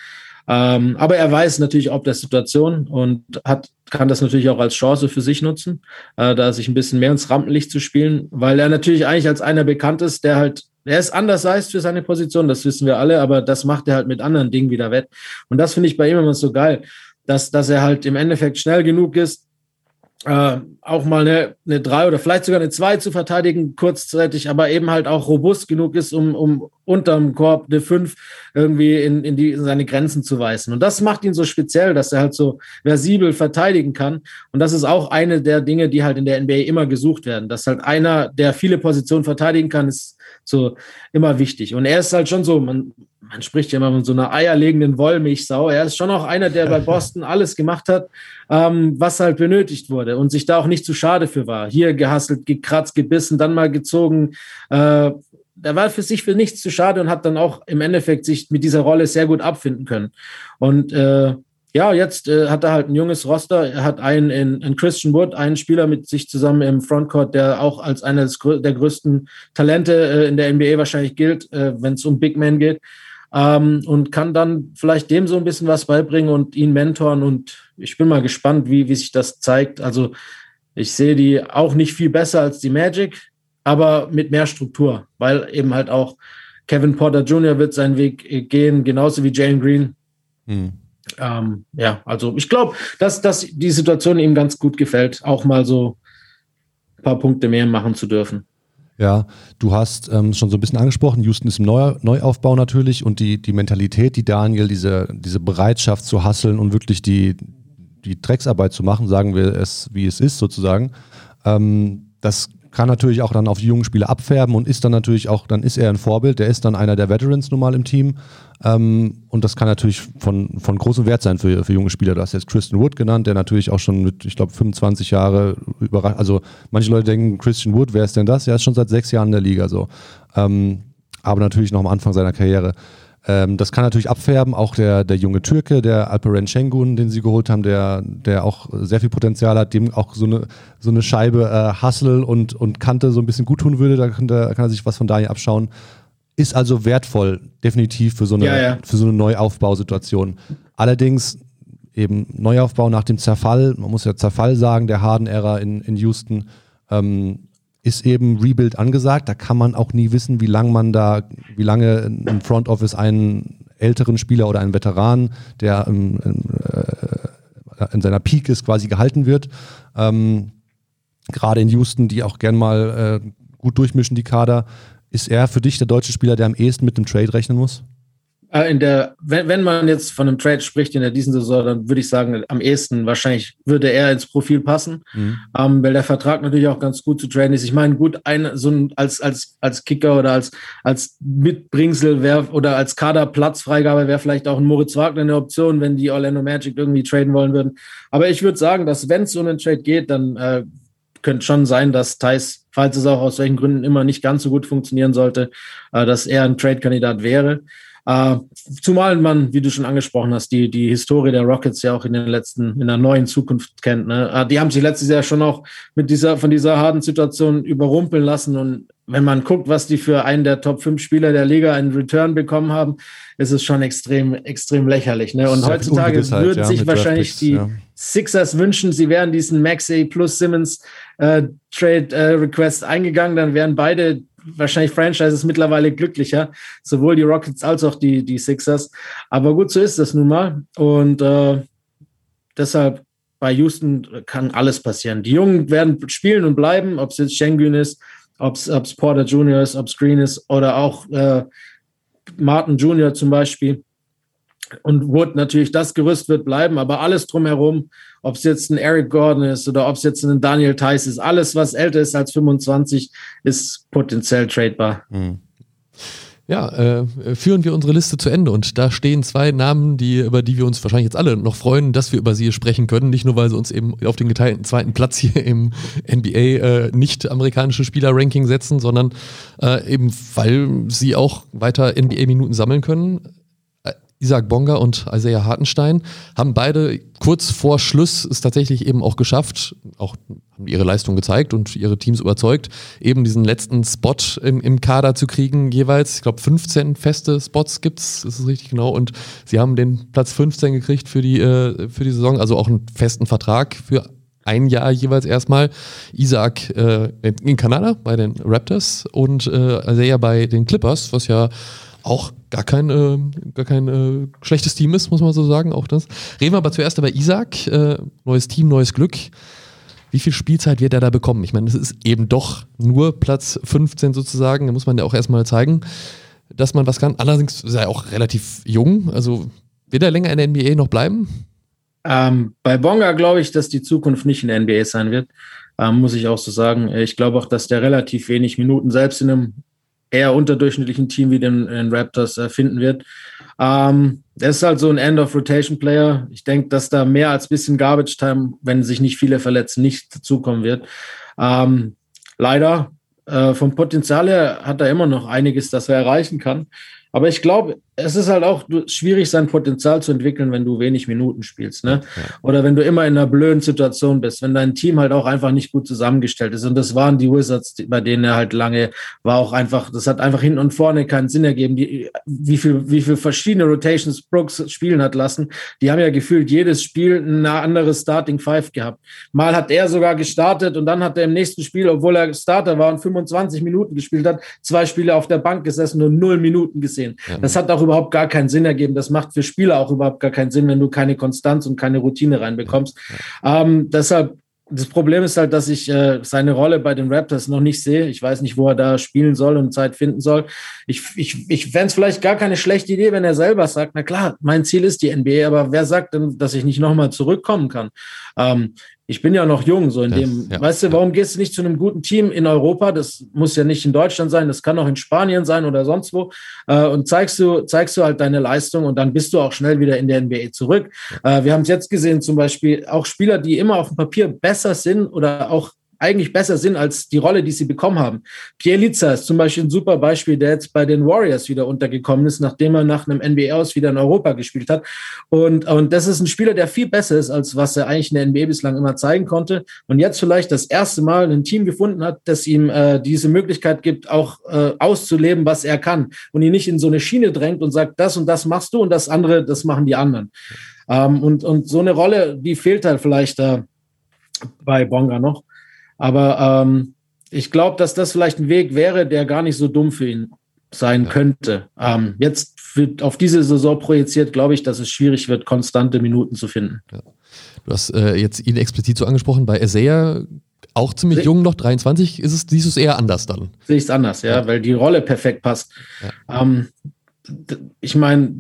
C: Ähm, aber er weiß natürlich ob der Situation und hat, kann das natürlich auch als Chance für sich nutzen, äh, da sich ein bisschen mehr ins Rampenlicht zu spielen, weil er natürlich eigentlich als einer bekannt ist, der halt, er ist anders heißt für seine Position, das wissen wir alle, aber das macht er halt mit anderen Dingen wieder wett. Und das finde ich bei ihm immer so geil, dass, dass er halt im Endeffekt schnell genug ist, äh, auch mal eine, eine drei oder vielleicht sogar eine zwei zu verteidigen, kurzzeitig, aber eben halt auch robust genug ist, um, um unterm Korb eine fünf irgendwie in, in, die, in seine Grenzen zu weisen. Und das macht ihn so speziell, dass er halt so versibel verteidigen kann. Und das ist auch eine der Dinge, die halt in der NBA immer gesucht werden. Dass halt einer, der viele Positionen verteidigen kann, ist so immer wichtig. Und er ist halt schon so, man, man spricht ja immer von so einer eierlegenden Wollmilchsau. Er ist schon auch einer, der bei Boston alles gemacht hat, ähm, was halt benötigt wurde und sich da auch nicht zu schade für war. Hier gehasselt, gekratzt, gebissen, dann mal gezogen. Äh, der war für sich für nichts zu schade und hat dann auch im Endeffekt sich mit dieser Rolle sehr gut abfinden können. Und äh, ja, jetzt äh, hat er halt ein junges Roster. Er hat einen in, in, Christian Wood, einen Spieler mit sich zusammen im Frontcourt, der auch als einer der größten Talente äh, in der NBA wahrscheinlich gilt, äh, wenn es um Big Men geht ähm, und kann dann vielleicht dem so ein bisschen was beibringen und ihn mentoren. Und ich bin mal gespannt, wie, wie sich das zeigt. Also ich sehe die auch nicht viel besser als die Magic, aber mit mehr Struktur, weil eben halt auch Kevin Porter Jr. wird seinen Weg gehen, genauso wie Jalen Green. Hm. Ähm, ja, also ich glaube, dass, dass die Situation ihm ganz gut gefällt, auch mal so ein paar Punkte mehr machen zu dürfen.
B: Ja, du hast ähm, schon so ein bisschen angesprochen, Houston ist im Neu Neuaufbau natürlich und die, die Mentalität, die Daniel, diese, diese Bereitschaft zu hasseln und wirklich die, die Drecksarbeit zu machen, sagen wir es, wie es ist sozusagen, ähm, das kann natürlich auch dann auf die jungen Spieler abfärben und ist dann natürlich auch, dann ist er ein Vorbild, der ist dann einer der Veterans nun mal im Team. Ähm, und das kann natürlich von, von großem Wert sein für, für junge Spieler. Du hast jetzt Christian Wood genannt, der natürlich auch schon mit, ich glaube, 25 Jahre überrascht. Also manche Leute denken, Christian Wood, wer ist denn das? Er ist schon seit sechs Jahren in der Liga so. Ähm, aber natürlich noch am Anfang seiner Karriere. Ähm, das kann natürlich abfärben. Auch der, der junge Türke, der Alperen Şengün, den sie geholt haben, der, der auch sehr viel Potenzial hat, dem auch so eine, so eine Scheibe äh, Hustle und, und Kante so ein bisschen gut tun würde. Da kann, der, kann er sich was von daher abschauen. Ist also wertvoll, definitiv für so eine, ja, ja. Für so eine Neuaufbausituation. Allerdings eben Neuaufbau nach dem Zerfall, man muss ja Zerfall sagen, der Harden-Ära in, in Houston, ähm, ist eben Rebuild angesagt. Da kann man auch nie wissen, wie lange man da, wie lange im Front Office einen älteren Spieler oder einen Veteran, der ähm, äh, in seiner Peak ist, quasi gehalten wird. Ähm, Gerade in Houston, die auch gern mal äh, gut durchmischen, die Kader. Ist er für dich der deutsche Spieler, der am ehesten mit dem Trade rechnen muss?
C: Äh, in der, wenn, wenn man jetzt von einem Trade spricht in der diesen Saison, dann würde ich sagen, am ehesten wahrscheinlich würde er ins Profil passen, mhm. ähm, weil der Vertrag natürlich auch ganz gut zu traden ist. Ich meine, gut, ein, so ein, als, als, als Kicker oder als, als Mitbringsel wäre oder als Kaderplatzfreigabe wäre vielleicht auch ein Moritz Wagner eine Option, wenn die Orlando Magic irgendwie traden wollen würden. Aber ich würde sagen, dass wenn es um einen Trade geht, dann äh, könnte schon sein, dass Thais, falls es auch aus welchen Gründen immer nicht ganz so gut funktionieren sollte, äh, dass er ein Trade-Kandidat wäre. Äh, zumal man, wie du schon angesprochen hast, die, die Historie der Rockets ja auch in den letzten, in der neuen Zukunft kennt. Ne? Äh, die haben sich letztes Jahr schon auch mit dieser, von dieser harten Situation überrumpeln lassen. Und wenn man guckt, was die für einen der Top 5 Spieler der Liga in Return bekommen haben, ist es schon extrem, extrem lächerlich. Ne? Und heutzutage würden ja, sich wahrscheinlich die ja. Sixers wünschen, sie wären diesen Maxey plus Simmons äh, Trade äh, Request eingegangen, dann wären beide wahrscheinlich Franchises mittlerweile glücklicher, sowohl die Rockets als auch die, die Sixers. Aber gut, so ist das nun mal. Und äh, deshalb bei Houston kann alles passieren. Die Jungen werden spielen und bleiben, ob es jetzt Schengen ist, ob es Porter Jr. ist, ob es Green ist oder auch äh, Martin Jr. zum Beispiel. Und Wood natürlich, das Gerüst wird bleiben, aber alles drumherum, ob es jetzt ein Eric Gordon ist oder ob es jetzt ein Daniel Tice ist, alles, was älter ist als 25, ist potenziell tradebar. Mhm.
A: Ja, äh, führen wir unsere Liste zu Ende und da stehen zwei Namen, die, über die wir uns wahrscheinlich jetzt alle noch freuen, dass wir über sie sprechen können. Nicht nur, weil sie uns eben auf den geteilten zweiten Platz hier im NBA äh, nicht amerikanische Spieler-Ranking setzen, sondern äh, eben, weil sie auch weiter NBA-Minuten sammeln können. Isaac Bonga und Isaiah Hartenstein haben beide kurz vor Schluss es tatsächlich eben auch geschafft, auch haben ihre Leistung gezeigt und ihre Teams überzeugt, eben diesen letzten Spot im, im Kader zu kriegen jeweils. Ich glaube 15 feste Spots gibt's, ist es richtig genau und sie haben den Platz 15 gekriegt für die äh, für die Saison, also auch einen festen Vertrag für ein Jahr jeweils erstmal. Isaac äh, in Kanada bei den Raptors und äh, Isaiah bei den Clippers, was ja auch gar kein, äh, gar kein äh, schlechtes Team ist, muss man so sagen, auch das. Reden wir aber zuerst über Isaac. Äh, neues Team, neues Glück. Wie viel Spielzeit wird er da bekommen? Ich meine, es ist eben doch nur Platz 15 sozusagen. Da muss man ja auch erstmal zeigen, dass man was kann. Allerdings ist er auch relativ jung. Also wird er länger in der NBA noch bleiben?
C: Ähm, bei Bonga glaube ich, dass die Zukunft nicht in der NBA sein wird. Ähm, muss ich auch so sagen. Ich glaube auch, dass der relativ wenig Minuten selbst in einem eher unterdurchschnittlichen Team wie den, den Raptors äh, finden wird. Ähm, er ist halt so ein End-of-Rotation-Player. Ich denke, dass da mehr als bisschen Garbage-Time, wenn sich nicht viele verletzen, nicht dazukommen wird. Ähm, leider, äh, vom Potenzial her hat er immer noch einiges, das er erreichen kann. Aber ich glaube, es ist halt auch schwierig, sein Potenzial zu entwickeln, wenn du wenig Minuten spielst, ne? Ja. Oder wenn du immer in einer blöden Situation bist, wenn dein Team halt auch einfach nicht gut zusammengestellt ist. Und das waren die Wizards, bei denen er halt lange war, auch einfach, das hat einfach hinten und vorne keinen Sinn ergeben. Die, wie viel, wie viel verschiedene Rotations Brooks spielen hat lassen. Die haben ja gefühlt jedes Spiel eine andere Starting Five gehabt. Mal hat er sogar gestartet und dann hat er im nächsten Spiel, obwohl er Starter war und 25 Minuten gespielt hat, zwei Spiele auf der Bank gesessen und null Minuten gesehen. Ja. Das hat auch überhaupt gar keinen Sinn ergeben. Das macht für Spieler auch überhaupt gar keinen Sinn, wenn du keine Konstanz und keine Routine reinbekommst. Ähm, deshalb das Problem ist halt, dass ich äh, seine Rolle bei den Raptors noch nicht sehe. Ich weiß nicht, wo er da spielen soll und Zeit finden soll. Ich, ich, ich fände es vielleicht gar keine schlechte Idee, wenn er selber sagt, na klar, mein Ziel ist die NBA, aber wer sagt denn, dass ich nicht nochmal zurückkommen kann? Ähm, ich bin ja noch jung, so in das, dem, ja, weißt du, warum gehst du nicht zu einem guten Team in Europa? Das muss ja nicht in Deutschland sein, das kann auch in Spanien sein oder sonst wo. Äh, und zeigst du, zeigst du halt deine Leistung und dann bist du auch schnell wieder in der NBA zurück. Äh, wir haben es jetzt gesehen, zum Beispiel auch Spieler, die immer auf dem Papier besser sind oder auch eigentlich besser sind als die Rolle, die sie bekommen haben. Pierre Litzer ist zum Beispiel ein super Beispiel, der jetzt bei den Warriors wieder untergekommen ist, nachdem er nach einem NBA aus wieder in Europa gespielt hat. Und, und das ist ein Spieler, der viel besser ist, als was er eigentlich in der NBA bislang immer zeigen konnte. Und jetzt vielleicht das erste Mal ein Team gefunden hat, das ihm äh, diese Möglichkeit gibt, auch äh, auszuleben, was er kann. Und ihn nicht in so eine Schiene drängt und sagt, das und das machst du und das andere, das machen die anderen. Ähm, und, und so eine Rolle, die fehlt halt vielleicht äh, bei Bonga noch. Aber ähm, ich glaube, dass das vielleicht ein Weg wäre, der gar nicht so dumm für ihn sein ja. könnte. Ähm, jetzt für, auf diese Saison projiziert, glaube ich, dass es schwierig wird, konstante Minuten zu finden. Ja.
A: Du hast äh, jetzt ihn explizit so angesprochen. Bei Isaiah auch ziemlich Se jung noch, 23, ist es, siehst du es eher anders dann?
C: Sehe ich es anders, ja, ja, weil die Rolle perfekt passt. Ähm, ich meine,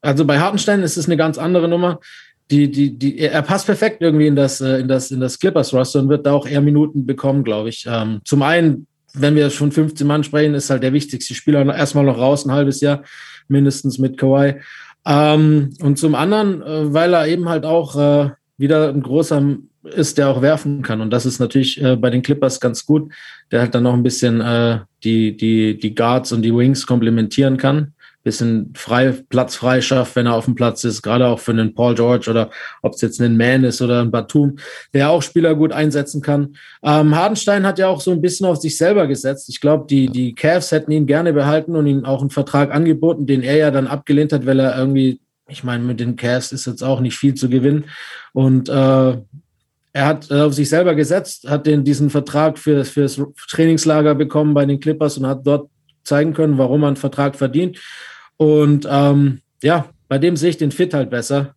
C: also bei Hartenstein ist es eine ganz andere Nummer. Die, die, die, er passt perfekt irgendwie in das, äh, in das, in das Clippers-Roster und wird da auch eher Minuten bekommen, glaube ich. Ähm, zum einen, wenn wir schon 15 Mann sprechen, ist halt der wichtigste Spieler erstmal noch raus, ein halbes Jahr mindestens mit Kawhi. Ähm, und zum anderen, äh, weil er eben halt auch äh, wieder ein großer ist, der auch werfen kann. Und das ist natürlich äh, bei den Clippers ganz gut, der halt dann noch ein bisschen die, die, die Guards und die Wings komplementieren kann bisschen frei, Platz frei schafft, wenn er auf dem Platz ist, gerade auch für einen Paul George oder ob es jetzt ein Man ist oder ein Batum, der auch Spieler gut einsetzen kann. Ähm, Hardenstein hat ja auch so ein bisschen auf sich selber gesetzt. Ich glaube, die, die Cavs hätten ihn gerne behalten und ihm auch einen Vertrag angeboten, den er ja dann abgelehnt hat, weil er irgendwie, ich meine, mit den Cavs ist jetzt auch nicht viel zu gewinnen. Und äh, er hat auf sich selber gesetzt, hat den, diesen Vertrag für, für das Trainingslager bekommen bei den Clippers und hat dort zeigen können, warum man einen Vertrag verdient. Und ähm, ja, bei dem sehe ich den Fit halt besser.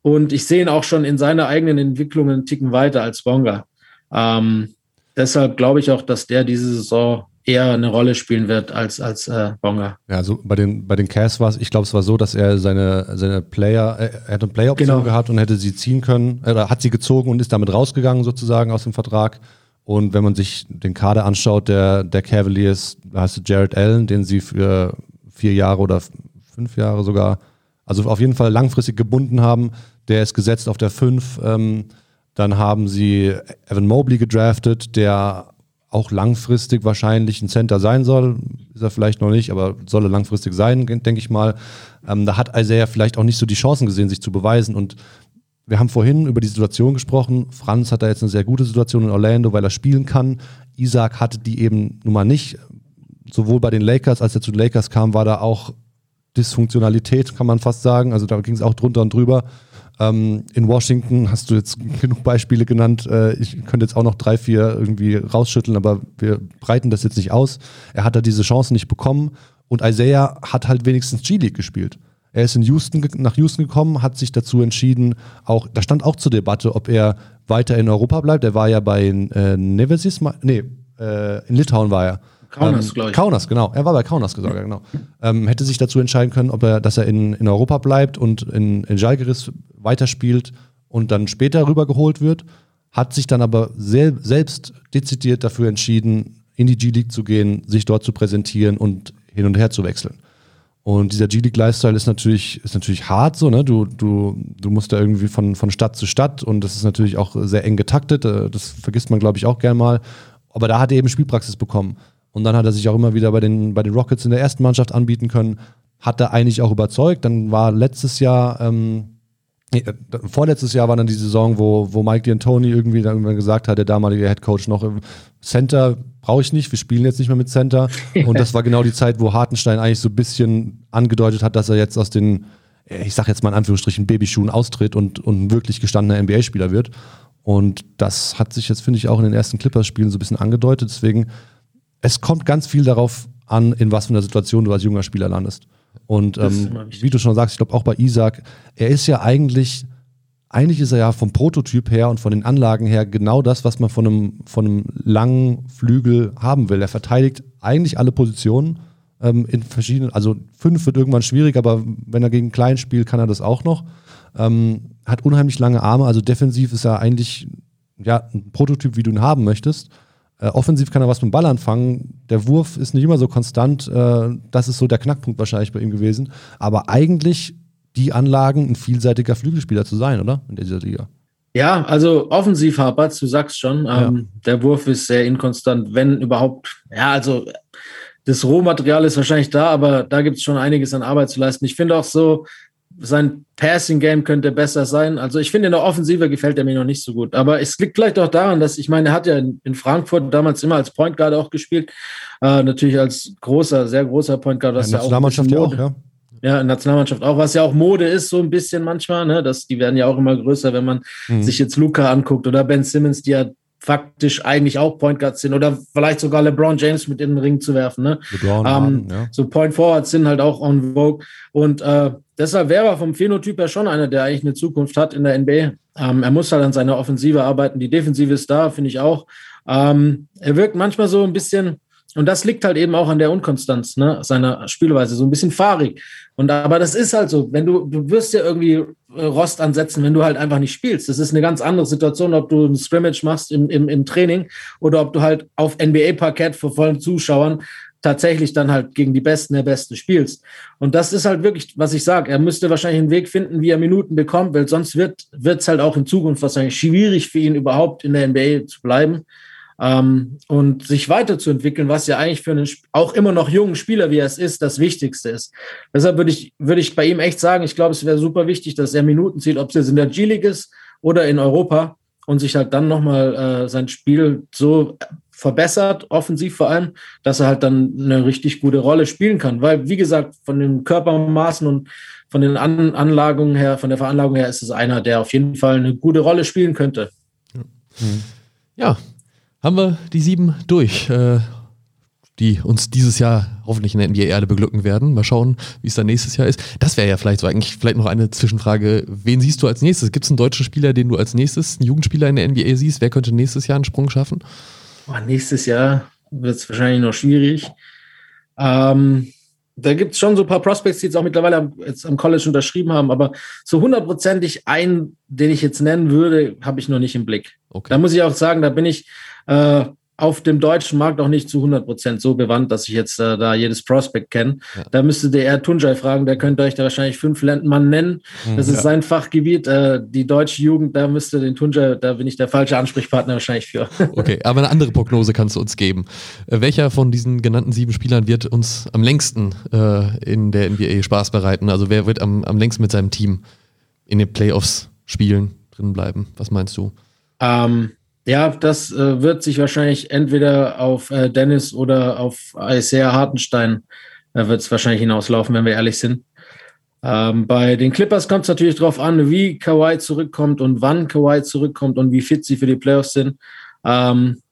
C: Und ich sehe ihn auch schon in seiner eigenen Entwicklung einen Ticken weiter als Bonga. Ähm, deshalb glaube ich auch, dass der diese Saison eher eine Rolle spielen wird als, als äh, Bonga.
B: Ja, also bei den, bei den Cavs war es, ich glaube, es war so, dass er seine, seine Player, äh, er hätte eine Player-Option genau. gehabt und hätte sie ziehen können, oder hat sie gezogen und ist damit rausgegangen sozusagen aus dem Vertrag. Und wenn man sich den Kader anschaut, der, der Cavaliers, da hast du Jared Allen, den sie für vier Jahre oder fünf Jahre sogar, also auf jeden Fall langfristig gebunden haben. Der ist gesetzt auf der fünf. Ähm, dann haben sie Evan Mobley gedraftet, der auch langfristig wahrscheinlich ein Center sein soll. Ist er vielleicht noch nicht, aber soll er langfristig sein, denke ich mal. Ähm, da hat Isaiah vielleicht auch nicht so die Chancen gesehen, sich zu beweisen. Und wir haben vorhin über die Situation gesprochen. Franz hat da jetzt eine sehr gute Situation in Orlando, weil er spielen kann. Isaac hatte die eben nun mal nicht. Sowohl bei den Lakers, als er zu den Lakers kam, war da auch Dysfunktionalität, kann man fast sagen. Also da ging es auch drunter und drüber. Ähm, in Washington hast du jetzt genug Beispiele genannt. Äh, ich könnte jetzt auch noch drei, vier irgendwie rausschütteln, aber wir breiten das jetzt nicht aus. Er hat da diese Chance nicht bekommen und Isaiah hat halt wenigstens G-League gespielt. Er ist in Houston, nach Houston gekommen, hat sich dazu entschieden, auch, da stand auch zur Debatte, ob er weiter in Europa bleibt. Er war ja bei äh, Nevesis, nee, äh, in Litauen war er.
C: Kaunas, ähm, glaube ich.
B: Kaunas, genau. Er war bei Kaunas gesagt, genau. Ähm, hätte sich dazu entscheiden können, ob er, dass er in, in Europa bleibt und in, in Jalgiris weiterspielt und dann später rübergeholt wird. Hat sich dann aber sel selbst dezidiert dafür entschieden, in die G-League zu gehen, sich dort zu präsentieren und hin und her zu wechseln. Und dieser G-League-Lifestyle ist natürlich, ist natürlich hart so, ne? Du, du, du musst da irgendwie von, von Stadt zu Stadt und das ist natürlich auch sehr eng getaktet. Äh, das vergisst man, glaube ich, auch gern mal. Aber da hat er eben Spielpraxis bekommen. Und dann hat er sich auch immer wieder bei den, bei den Rockets in der ersten Mannschaft anbieten können. Hat er eigentlich auch überzeugt. Dann war letztes Jahr, ähm, äh, vorletztes Jahr war dann die Saison, wo, wo Mike D'Antoni irgendwie dann gesagt hat, der damalige Head Coach noch, Center brauche ich nicht, wir spielen jetzt nicht mehr mit Center. Und das war genau die Zeit, wo Hartenstein eigentlich so ein bisschen angedeutet hat, dass er jetzt aus den, ich sag jetzt mal in Anführungsstrichen, Babyschuhen austritt und, und ein wirklich gestandener NBA-Spieler wird. Und das hat sich jetzt, finde ich, auch in den ersten Clippers-Spielen so ein bisschen angedeutet. Deswegen, es kommt ganz viel darauf an, in was für einer Situation du als junger Spieler landest. Und ähm, wie du schon sagst, ich glaube auch bei Isaac, er ist ja eigentlich eigentlich ist er ja vom Prototyp her und von den Anlagen her genau das, was man von einem, von einem langen Flügel haben will. Er verteidigt eigentlich alle Positionen ähm, in verschiedenen, also fünf wird irgendwann schwierig, aber wenn er gegen klein spielt, kann er das auch noch. Ähm, hat unheimlich lange Arme, also defensiv ist er eigentlich ja, ein Prototyp, wie du ihn haben möchtest. Äh, offensiv kann er was mit dem Ball anfangen. Der Wurf ist nicht immer so konstant. Äh, das ist so der Knackpunkt wahrscheinlich bei ihm gewesen. Aber eigentlich die Anlagen, ein vielseitiger Flügelspieler zu sein, oder? In dieser Liga.
C: Ja, also offensiv hapert, du sagst schon. Ja. Ähm, der Wurf ist sehr inkonstant, wenn überhaupt. Ja, also das Rohmaterial ist wahrscheinlich da, aber da gibt es schon einiges an Arbeit zu leisten. Ich finde auch so, sein Passing-Game könnte besser sein. Also ich finde, in der Offensive gefällt er mir noch nicht so gut. Aber es liegt vielleicht auch daran, dass ich meine, er hat ja in Frankfurt damals immer als Point Guard auch gespielt. Äh, natürlich als großer, sehr großer Point Guard.
B: Das ja, Nationalmannschaft ja auch, ja.
C: Ja, Nationalmannschaft auch, was ja auch Mode ist, so ein bisschen manchmal. Ne? Das, die werden ja auch immer größer, wenn man mhm. sich jetzt Luca anguckt oder Ben Simmons, die ja faktisch eigentlich auch Point Guards sind oder vielleicht sogar LeBron James mit in den Ring zu werfen. Ne? LeBron, ähm, ja. So Point Forwards sind halt auch on Vogue und äh, deshalb wäre er vom Phänotyp her schon einer, der eigentlich eine Zukunft hat in der NBA. Ähm, er muss halt an seiner Offensive arbeiten. Die Defensive ist da, finde ich auch. Ähm, er wirkt manchmal so ein bisschen und das liegt halt eben auch an der Unkonstanz ne, seiner Spielweise, so ein bisschen fahrig. Und aber das ist halt so, wenn du, du wirst ja irgendwie äh, Rost ansetzen, wenn du halt einfach nicht spielst. Das ist eine ganz andere Situation, ob du ein Scrimmage machst im, im, im Training oder ob du halt auf NBA-Parkett vor vollen Zuschauern tatsächlich dann halt gegen die Besten der Besten spielst. Und das ist halt wirklich, was ich sage. Er müsste wahrscheinlich einen Weg finden, wie er Minuten bekommt, weil sonst wird es halt auch in Zukunft wahrscheinlich schwierig für ihn überhaupt in der NBA zu bleiben ähm, und sich weiterzuentwickeln, was ja eigentlich für einen auch immer noch jungen Spieler, wie er es ist, das Wichtigste ist. Deshalb würde ich, würde ich bei ihm echt sagen, ich glaube, es wäre super wichtig, dass er Minuten zieht, ob es jetzt in der G-League ist oder in Europa und sich halt dann nochmal äh, sein Spiel so verbessert, offensiv vor allem, dass er halt dann eine richtig gute Rolle spielen kann. Weil, wie gesagt, von den Körpermaßen und von den An Anlagungen her, von der Veranlagung her, ist es einer, der auf jeden Fall eine gute Rolle spielen könnte.
A: Ja, haben wir die sieben durch, äh, die uns dieses Jahr hoffentlich in der NBA Erde beglücken werden. Mal schauen, wie es dann nächstes Jahr ist. Das wäre ja vielleicht so eigentlich vielleicht noch eine Zwischenfrage. Wen siehst du als nächstes? Gibt es einen deutschen Spieler, den du als nächstes, einen Jugendspieler in der NBA siehst? Wer könnte nächstes Jahr einen Sprung schaffen?
C: Oh, nächstes Jahr wird es wahrscheinlich noch schwierig. Ähm, da gibt es schon so ein paar Prospects, die jetzt auch mittlerweile jetzt am College unterschrieben haben, aber so hundertprozentig einen, den ich jetzt nennen würde, habe ich noch nicht im Blick. Okay. Da muss ich auch sagen, da bin ich äh, auf dem deutschen Markt auch nicht zu 100 Prozent so bewandt, dass ich jetzt äh, da jedes Prospect kenne. Ja. Da müsste der eher Tunjai fragen, der könnte euch da wahrscheinlich fünf Mann nennen. Mhm. Das ist ja. sein Fachgebiet. Äh, die deutsche Jugend, da müsste den Tunjai, da bin ich der falsche Ansprechpartner wahrscheinlich für.
A: Okay, aber eine andere Prognose kannst du uns geben. Äh, welcher von diesen genannten sieben Spielern wird uns am längsten äh, in der NBA Spaß bereiten? Also wer wird am, am längsten mit seinem Team in den Playoffs spielen, drin bleiben? Was meinst du?
C: Ähm, ja, das äh, wird sich wahrscheinlich entweder auf äh, Dennis oder auf Isaiah Hartenstein äh, wird es wahrscheinlich hinauslaufen, wenn wir ehrlich sind. Ähm, bei den Clippers kommt es natürlich darauf an, wie Kawhi zurückkommt und wann Kawhi zurückkommt und wie fit sie für die Playoffs sind. Ähm,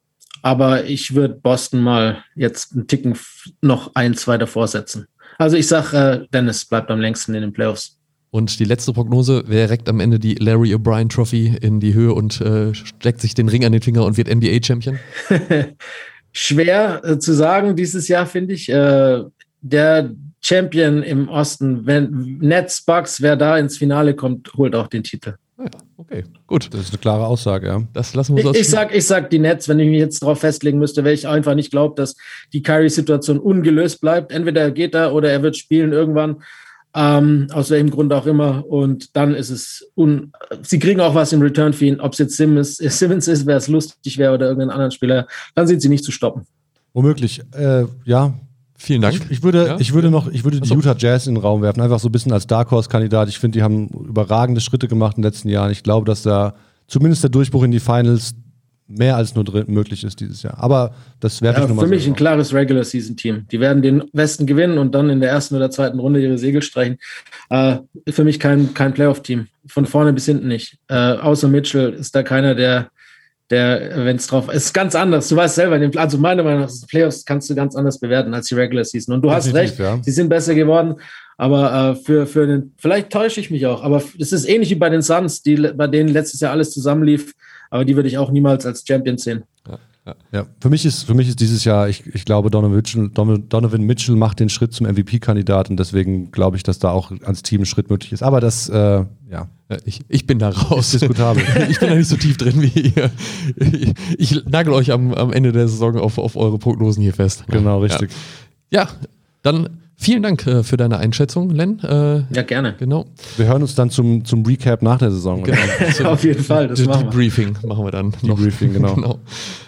C: aber ich würde Boston mal jetzt einen Ticken noch ein, zwei davor setzen. Also ich sage, äh, Dennis bleibt am längsten in den Playoffs.
A: Und die letzte Prognose, wer reckt am Ende die Larry O'Brien Trophy in die Höhe und äh, steckt sich den Ring an den Finger und wird NBA-Champion?
C: Schwer äh, zu sagen dieses Jahr, finde ich. Äh, der Champion im Osten, wenn Nets Bucks, wer da ins Finale kommt, holt auch den Titel.
A: Ah ja, okay, gut.
B: Das ist eine klare Aussage, ja.
A: Das lassen wir
C: so. Ich, ich sag, ich sag die Nets, wenn ich mich jetzt darauf festlegen müsste, weil ich einfach nicht glaube, dass die Kyrie-Situation ungelöst bleibt. Entweder geht er oder er wird spielen irgendwann ähm, aus welchem Grund auch immer. Und dann ist es, un sie kriegen auch was im Return für ihn. Ob es jetzt Simmons, Simmons ist, wer es lustig wäre oder irgendein anderen Spieler, dann sind sie nicht zu stoppen.
B: Womöglich, äh, ja. Vielen Dank. Ich, ich würde, ja? ich würde noch, ich würde die Achso. Utah Jazz in den Raum werfen, einfach so ein bisschen als Dark Horse-Kandidat. Ich finde, die haben überragende Schritte gemacht in den letzten Jahren. Ich glaube, dass da zumindest der Durchbruch in die Finals mehr als nur möglich ist dieses Jahr. Aber das wäre
C: ja, Für mich so ein klares Regular Season Team. Die werden den Westen gewinnen und dann in der ersten oder zweiten Runde ihre Segel streichen. Äh, für mich kein, kein Playoff-Team. Von vorne bis hinten nicht. Äh, außer Mitchell ist da keiner, der, der, wenn es drauf ist, ganz anders. Du weißt selber, also meiner Meinung nach, Playoffs kannst du ganz anders bewerten als die Regular Season. Und du hast recht, ja. sie sind besser geworden. Aber äh, für, für den, vielleicht täusche ich mich auch, aber es ist ähnlich wie bei den Suns, die, bei denen letztes Jahr alles zusammenlief aber die würde ich auch niemals als Champion sehen.
B: Ja. Ja. ja, für mich ist für mich ist dieses Jahr, ich, ich glaube, Donovan Mitchell, Donovan Mitchell macht den Schritt zum MVP-Kandidat und deswegen glaube ich, dass da auch ans Team ein Schritt möglich ist. Aber das, äh, ja.
A: Ich, ich bin da raus. Diskutabel. ich bin da nicht so tief drin wie ihr. Ich, ich nagel euch am, am Ende der Saison auf, auf eure Prognosen hier fest.
B: Genau, richtig.
A: Ja, ja dann Vielen Dank äh, für deine Einschätzung, Len.
C: Äh, ja, gerne.
B: Genau. Wir hören uns dann zum, zum Recap nach der Saison.
C: Genau. Auf jeden Fall,
A: das machen wir. Debriefing machen wir dann.
B: Debriefing, genau. genau.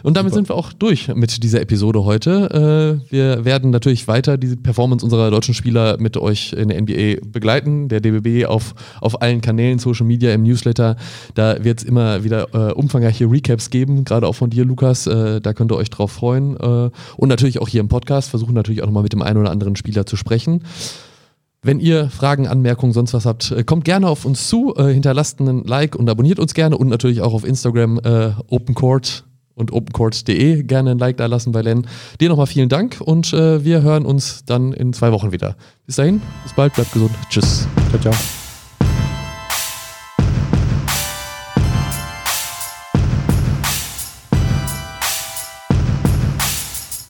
A: Und damit Super. sind wir auch durch mit dieser Episode heute. Äh, wir werden natürlich weiter die Performance unserer deutschen Spieler mit euch in der NBA begleiten. Der DBB auf, auf allen Kanälen, Social Media, im Newsletter. Da wird es immer wieder äh, umfangreiche Recaps geben, gerade auch von dir, Lukas. Äh, da könnt ihr euch drauf freuen. Äh, und natürlich auch hier im Podcast. Versuchen natürlich auch nochmal mit dem einen oder anderen Spieler zu sprechen. Wenn ihr Fragen, Anmerkungen, sonst was habt, äh, kommt gerne auf uns zu, äh, hinterlasst einen Like und abonniert uns gerne und natürlich auch auf Instagram äh, OpenCourt und opencourt.de gerne ein Like da lassen bei Len. Dir nochmal vielen Dank und äh, wir hören uns dann in zwei Wochen wieder. Bis dahin, bis bald, bleibt gesund. Tschüss. Ciao, ciao.